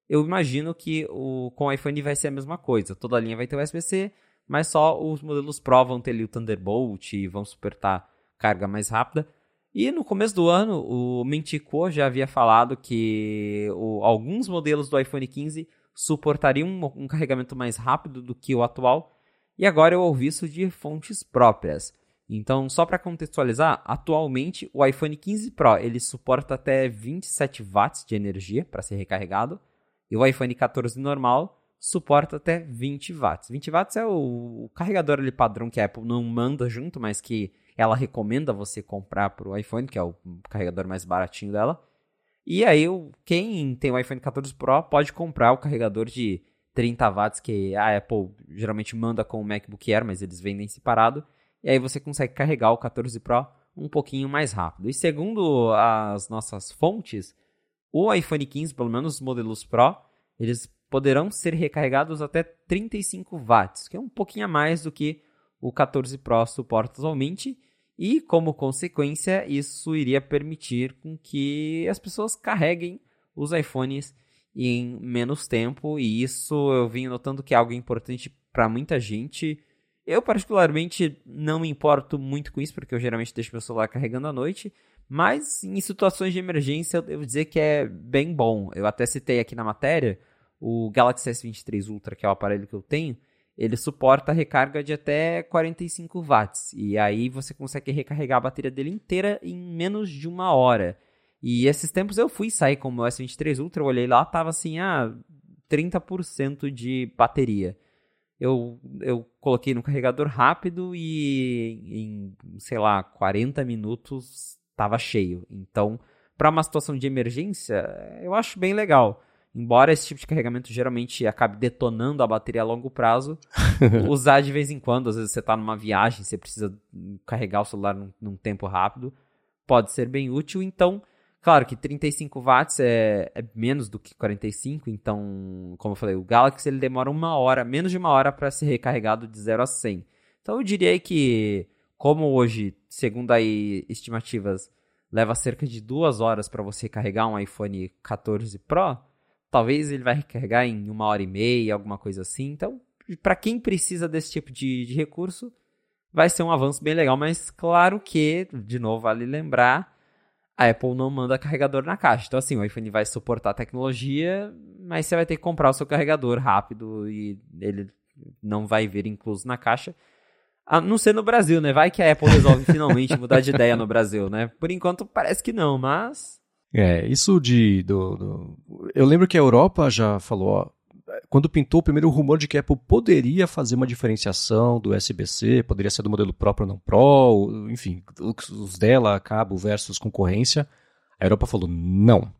Speaker 2: eu imagino que o, com o iPhone vai ser a mesma coisa. Toda a linha vai ter USB-C, mas só os modelos Pro vão ter ali o Thunderbolt e vão suportar carga mais rápida. E no começo do ano, o Mintico já havia falado que o, alguns modelos do iPhone 15 suportariam um, um, carregamento mais rápido do que o atual. E agora eu ouvi isso de fontes próprias. Então, só para contextualizar, atualmente o iPhone 15 Pro ele suporta até 27 watts de energia para ser recarregado e o iPhone 14 normal suporta até 20 watts. 20 watts é o, carregador ali padrão que a Apple não manda junto, mas que ela recomenda você comprar para o iPhone, que é o carregador mais baratinho dela. E aí, quem tem o iPhone 14 Pro pode comprar o carregador de 30 watts que a Apple geralmente manda com o MacBook Air, mas eles vendem separado e aí você consegue carregar o 14 Pro um pouquinho mais rápido. E segundo as nossas fontes, o iPhone 15, pelo menos os modelos Pro, eles poderão ser recarregados até 35 watts, que é um pouquinho a mais do que o 14 Pro suporta atualmente. E como consequência, isso iria permitir com que as pessoas carreguem os iPhones em menos tempo. E isso eu vim notando que é algo importante para muita gente eu, particularmente, não me importo muito com isso, porque eu geralmente deixo meu celular carregando à noite. Mas em situações de emergência, eu devo dizer que é bem bom. Eu até citei aqui na matéria o Galaxy S23 Ultra, que é o aparelho que eu tenho. Ele suporta recarga de até 45 watts. E aí você consegue recarregar a bateria dele inteira em menos de uma hora. E esses tempos eu fui sair com o meu S23 Ultra, eu olhei lá, tava assim, ah, 30% de bateria eu, eu coloquei no carregador rápido e em, sei lá, 40 minutos estava cheio. Então, para uma situação de emergência, eu acho bem legal. Embora esse tipo de carregamento geralmente acabe detonando a bateria a longo prazo, usar de vez em quando, às vezes você está numa viagem, você precisa carregar o celular num, num tempo rápido, pode ser bem útil. Então, Claro que 35 watts é, é, menos do que 45, então, como eu falei, o Galaxy ele demora uma hora, menos de uma hora para ser recarregado de 0 a 100. Então eu diria que, como hoje, segundo aí estimativas, leva cerca de duas horas para você carregar um iPhone 14 Pro, talvez ele vai recarregar em uma hora e meia, alguma coisa assim. Então, para quem precisa desse tipo de, de recurso, vai ser um avanço bem legal, mas claro que, de novo, vale lembrar a Apple não manda carregador na caixa. Então, assim, o iPhone vai suportar a tecnologia, mas você vai ter que comprar o seu carregador rápido e ele não vai vir incluso na caixa. A não ser no Brasil, né? Vai que a Apple resolve finalmente mudar de ideia no Brasil, né? Por enquanto parece que não, mas.
Speaker 1: É, isso de. Do, do... Eu lembro que a Europa já falou, ó, quando pintou o primeiro rumor de que a Apple poderia fazer uma diferenciação do USB-C, poderia ser do modelo próprio ou não Pro, enfim, os dela, cabo versus concorrência, a Europa falou: não,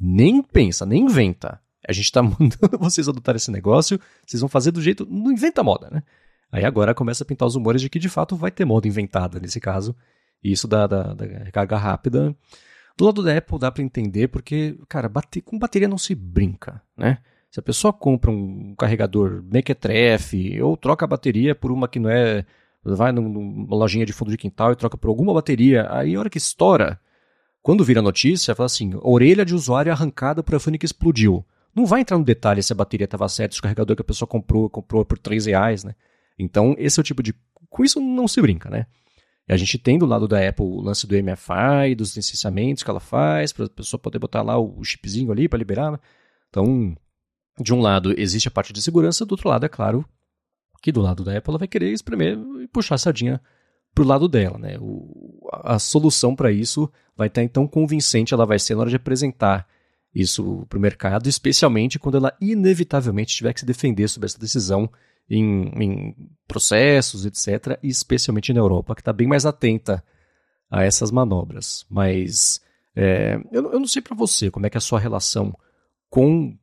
Speaker 1: nem pensa, nem inventa. A gente está mandando vocês adotar esse negócio, vocês vão fazer do jeito. Não inventa moda, né? Aí agora começa a pintar os rumores de que de fato vai ter moda inventada nesse caso. E isso da, da, da recarga rápida. Do lado da Apple dá para entender, porque, cara, bater, com bateria não se brinca, né? Se a pessoa compra um carregador mequetrefe ou troca a bateria por uma que não é. Vai numa lojinha de fundo de quintal e troca por alguma bateria, aí a hora que estoura, quando vira notícia, fala assim: orelha de usuário arrancada por iPhone que explodiu. Não vai entrar no detalhe se a bateria estava certa, se o carregador que a pessoa comprou, comprou por 3 reais, né? Então, esse é o tipo de. Com isso não se brinca, né? A gente tem do lado da Apple o lance do MFI, dos licenciamentos que ela faz, para a pessoa poder botar lá o chipzinho ali para liberar. Né? Então, de um lado existe a parte de segurança, do outro lado, é claro, que do lado da Apple ela vai querer espremer e puxar a sardinha pro lado dela, né? O, a solução para isso vai estar então convincente, ela vai ser na hora de apresentar isso para o mercado, especialmente quando ela inevitavelmente tiver que se defender sobre essa decisão em, em processos, etc., e especialmente na Europa, que está bem mais atenta a essas manobras. Mas é, eu, eu não sei para você como é que é a sua relação com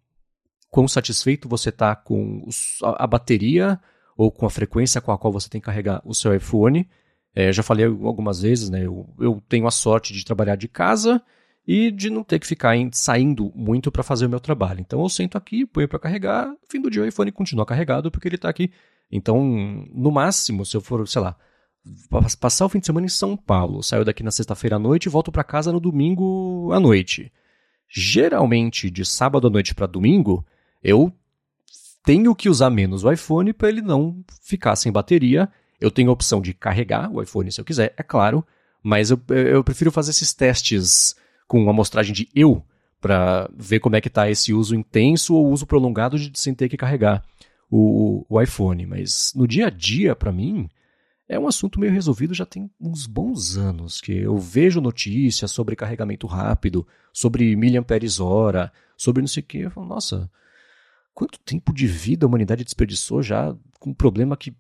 Speaker 1: quão satisfeito você está com a, bateria ou com a frequência com a qual você tem que carregar o seu iPhone. É, já falei algumas vezes, né? Eu, eu, tenho a sorte de trabalhar de casa e de não ter que ficar em, saindo muito para fazer o meu trabalho. Então eu sento aqui, ponho para carregar, fim do dia o iPhone continua carregado porque ele está aqui. Então, no máximo, se eu for, sei lá, passar o fim de semana em São Paulo, saio daqui na sexta-feira à noite e volto para casa no domingo à noite. Geralmente, de sábado à noite para domingo, eu tenho que usar menos o iPhone para ele não ficar sem bateria. Eu tenho a opção de carregar o iPhone se eu quiser, é claro, mas eu, eu prefiro fazer esses testes com amostragem de eu para ver como é que está esse uso intenso ou uso prolongado de sem ter que carregar o, o iPhone. Mas no dia a dia, para mim, é um assunto meio resolvido já tem uns bons anos, que eu vejo notícias sobre carregamento rápido, sobre miliamperes hora, sobre não sei o que, eu falo, nossa, quanto tempo de vida a humanidade desperdiçou já com um problema que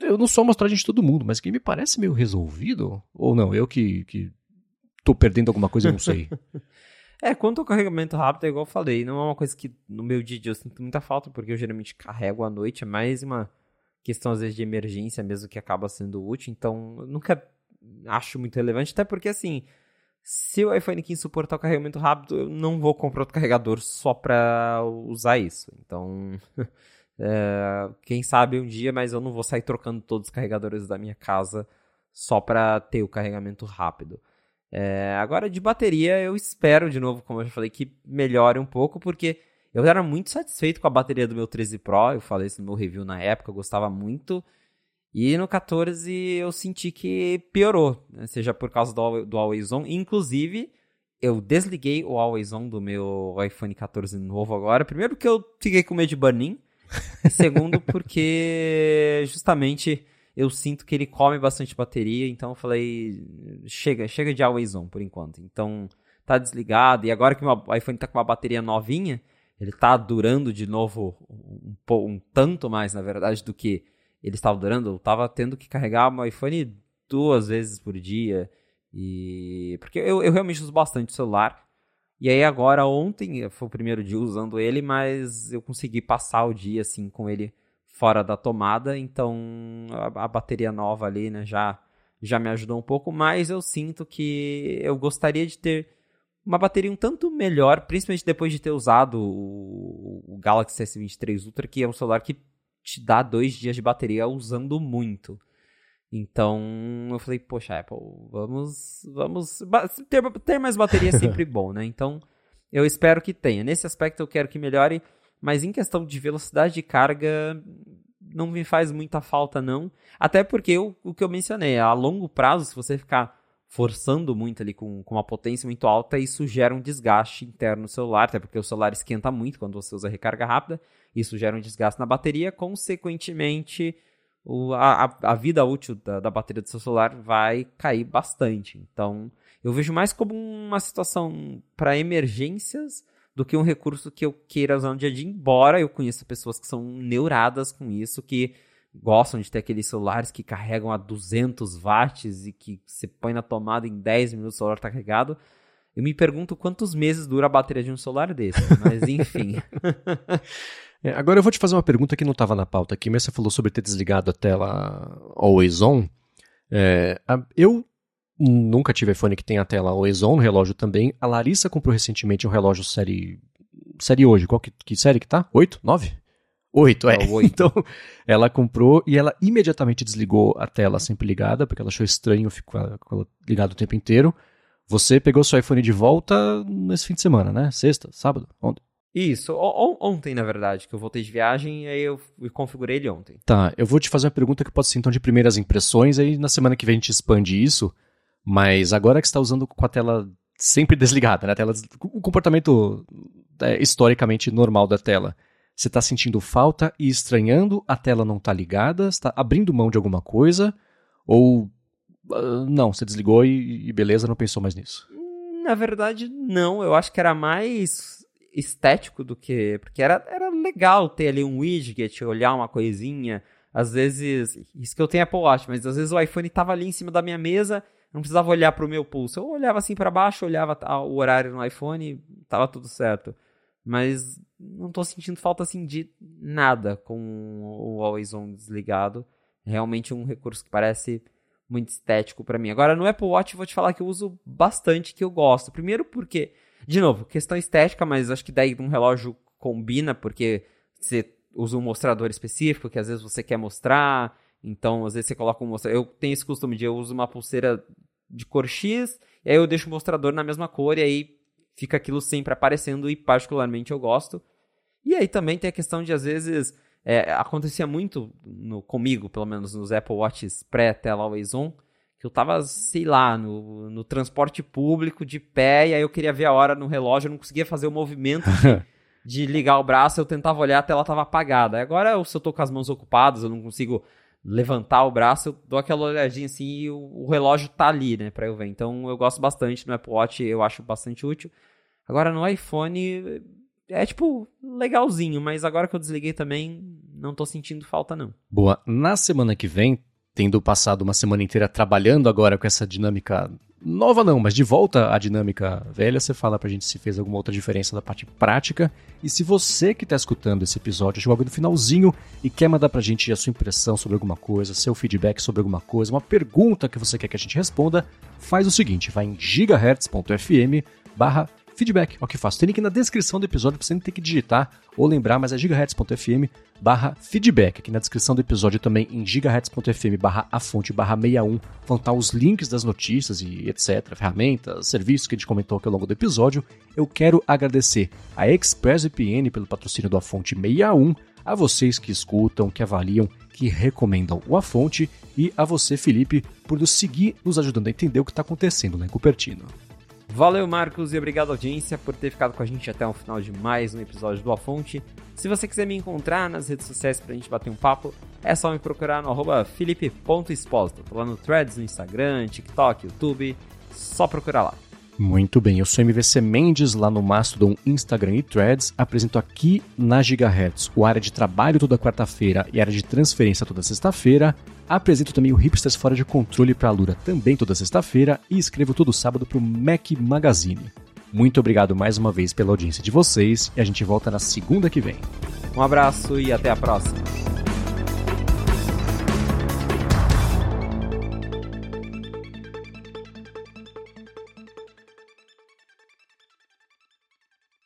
Speaker 1: eu não sou amostragem de todo mundo, mas que me parece meio resolvido, ou não, eu que, que tô perdendo alguma coisa, eu não sei.
Speaker 2: É, quanto ao carregamento rápido, é igual eu falei, não é uma coisa que no meu dia a dia eu sinto muita falta, porque eu geralmente carrego à noite, é mais uma questão às vezes de emergência mesmo que acaba sendo útil, então eu nunca acho muito relevante, até porque assim, se o iPhone 15 suportar o carregamento rápido, eu não vou comprar outro carregador só para usar isso. Então, é, quem sabe um dia, mas eu não vou sair trocando todos os carregadores da minha casa só para ter o carregamento rápido. É, agora, de bateria, eu espero, de novo, como eu já falei, que melhore um pouco, porque eu era muito satisfeito com a bateria do meu 13 Pro. Eu falei isso no meu review na época, eu gostava muito. E no 14 eu senti que piorou, né? seja por causa do, do Always On. Inclusive, eu desliguei o Always On do meu iPhone 14 novo agora. Primeiro, porque eu fiquei com medo de burn-in. Segundo, porque justamente eu sinto que ele come bastante bateria, então eu falei, chega, chega de Always On por enquanto. Então, tá desligado, e agora que o iPhone tá com uma bateria novinha, ele tá durando de novo um, um, um tanto mais, na verdade, do que ele estava durando. Eu tava tendo que carregar o iPhone duas vezes por dia, e... Porque eu, eu realmente uso bastante o celular, e aí agora, ontem, foi o primeiro dia usando ele, mas eu consegui passar o dia, assim, com ele fora da tomada, então a, a, bateria nova ali, né, já, já me ajudou um pouco, mas eu sinto que eu gostaria de ter uma bateria um tanto melhor, principalmente depois de ter usado o, o Galaxy S23 Ultra, que é um celular que te dá dois dias de bateria usando muito. Então eu falei, poxa, Apple, vamos, vamos ter, ter mais bateria é sempre bom, né? Então eu espero que tenha. Nesse aspecto eu quero que melhore mas em questão de velocidade de carga, não me faz muita falta, não. Até porque eu, o que eu mencionei, a longo prazo, se você ficar forçando muito ali com, com uma potência muito alta, isso gera um desgaste interno no celular, até porque o celular esquenta muito quando você usa recarga rápida, isso gera um desgaste na bateria, consequentemente o, a, a vida útil da, da bateria do seu celular vai cair bastante. Então, eu vejo mais como uma situação para emergências do que um recurso que eu queira usar no dia a dia, embora eu conheça pessoas que são neuradas com isso, que gostam de ter aqueles celulares que carregam a 200 watts e que você põe na tomada em 10 minutos o celular está carregado. Eu me pergunto quantos meses dura a bateria de um celular desse, mas enfim.
Speaker 1: é, agora eu vou te fazer uma pergunta que não estava na pauta aqui, mas você falou sobre ter desligado a tela Always On. É, eu Nunca tive iPhone que tem a tela Always On, relógio também. A Larissa comprou recentemente um relógio série. Série hoje. Qual que, que série que tá? Oito? Nove? Oito, é. Oh, então, ela comprou e ela imediatamente desligou a tela sempre ligada, porque ela achou estranho ficar ligado o tempo inteiro. Você pegou seu iPhone de volta nesse fim de semana, né? Sexta, sábado, ontem.
Speaker 2: Isso, o, ontem, na verdade, que eu voltei de viagem e aí eu configurei ele ontem.
Speaker 1: Tá, eu vou te fazer uma pergunta que pode ser então de primeiras impressões, aí na semana que vem a gente expande isso. Mas agora que está usando com a tela sempre desligada, né? A tela, o comportamento é, historicamente normal da tela. Você está sentindo falta e estranhando, a tela não está ligada, está abrindo mão de alguma coisa, ou uh, não, você desligou e, e, beleza, não pensou mais nisso?
Speaker 2: Na verdade, não. Eu acho que era mais estético do que. Porque era, era legal ter ali um widget, olhar uma coisinha. Às vezes. Isso que eu tenho Apple Watch, mas às vezes o iPhone estava ali em cima da minha mesa não precisava olhar para o meu pulso. Eu olhava assim para baixo, olhava o horário no iPhone, tava tudo certo. Mas não estou sentindo falta assim de nada com o Always On desligado. Realmente um recurso que parece muito estético para mim. Agora no Apple Watch vou te falar que eu uso bastante, que eu gosto. Primeiro porque, de novo, questão estética, mas acho que daí um relógio combina porque você usa um mostrador específico que às vezes você quer mostrar então, às vezes você coloca um mostrador. Eu tenho esse costume de eu uso uma pulseira de cor X, e aí eu deixo o mostrador na mesma cor, e aí fica aquilo sempre aparecendo, e particularmente eu gosto. E aí também tem a questão de, às vezes, é, acontecia muito no, comigo, pelo menos nos Apple Watches pré-tela Always On, que eu tava, sei lá, no, no transporte público, de pé, e aí eu queria ver a hora no relógio, eu não conseguia fazer o movimento de, de ligar o braço, eu tentava olhar, a tela tava apagada. Agora, se eu tô com as mãos ocupadas, eu não consigo levantar o braço, eu dou aquela olhadinha assim e o, o relógio tá ali, né, pra eu ver. Então eu gosto bastante no Apple Watch, eu acho bastante útil. Agora no iPhone é tipo legalzinho, mas agora que eu desliguei também não tô sentindo falta não.
Speaker 1: Boa. Na semana que vem, tendo passado uma semana inteira trabalhando agora com essa dinâmica nova não, mas de volta à dinâmica velha, você fala pra gente se fez alguma outra diferença da parte prática. E se você que tá escutando esse episódio chegou no finalzinho e quer mandar pra gente a sua impressão sobre alguma coisa, seu feedback sobre alguma coisa, uma pergunta que você quer que a gente responda, faz o seguinte, vai em gigahertz.fm barra feedback. Ó que faço. Tem link na descrição do episódio pra você não ter que digitar ou lembrar, mas é gigahertz.fm barra feedback. Aqui na descrição do episódio também em gigahertz.fm barra a fonte barra 61 vão estar os links das notícias e etc, ferramentas, serviços que a gente comentou aqui ao longo do episódio. Eu quero agradecer a ExpressVPN pelo patrocínio do A Fonte 61, a vocês que escutam, que avaliam, que recomendam o A Fonte e a você, Felipe, por nos seguir, nos ajudando a entender o que está acontecendo lá em Cupertino.
Speaker 2: Valeu, Marcos, e obrigado, audiência, por ter ficado com a gente até o final de mais um episódio do A Fonte. Se você quiser me encontrar nas redes sociais pra gente bater um papo, é só me procurar no felipe.exposto. Tô lá no Threads, no Instagram, TikTok, YouTube, só procurar lá.
Speaker 1: Muito bem, eu sou MVC Mendes lá no Mastodon, Instagram e Threads. Apresento aqui na Gigahertz o área de trabalho toda quarta-feira e área de transferência toda sexta-feira. Apresento também o Hipsters Fora de Controle para a Lura também toda sexta-feira e escrevo todo sábado para o Mac Magazine. Muito obrigado mais uma vez pela audiência de vocês e a gente volta na segunda que vem.
Speaker 2: Um abraço e até a próxima.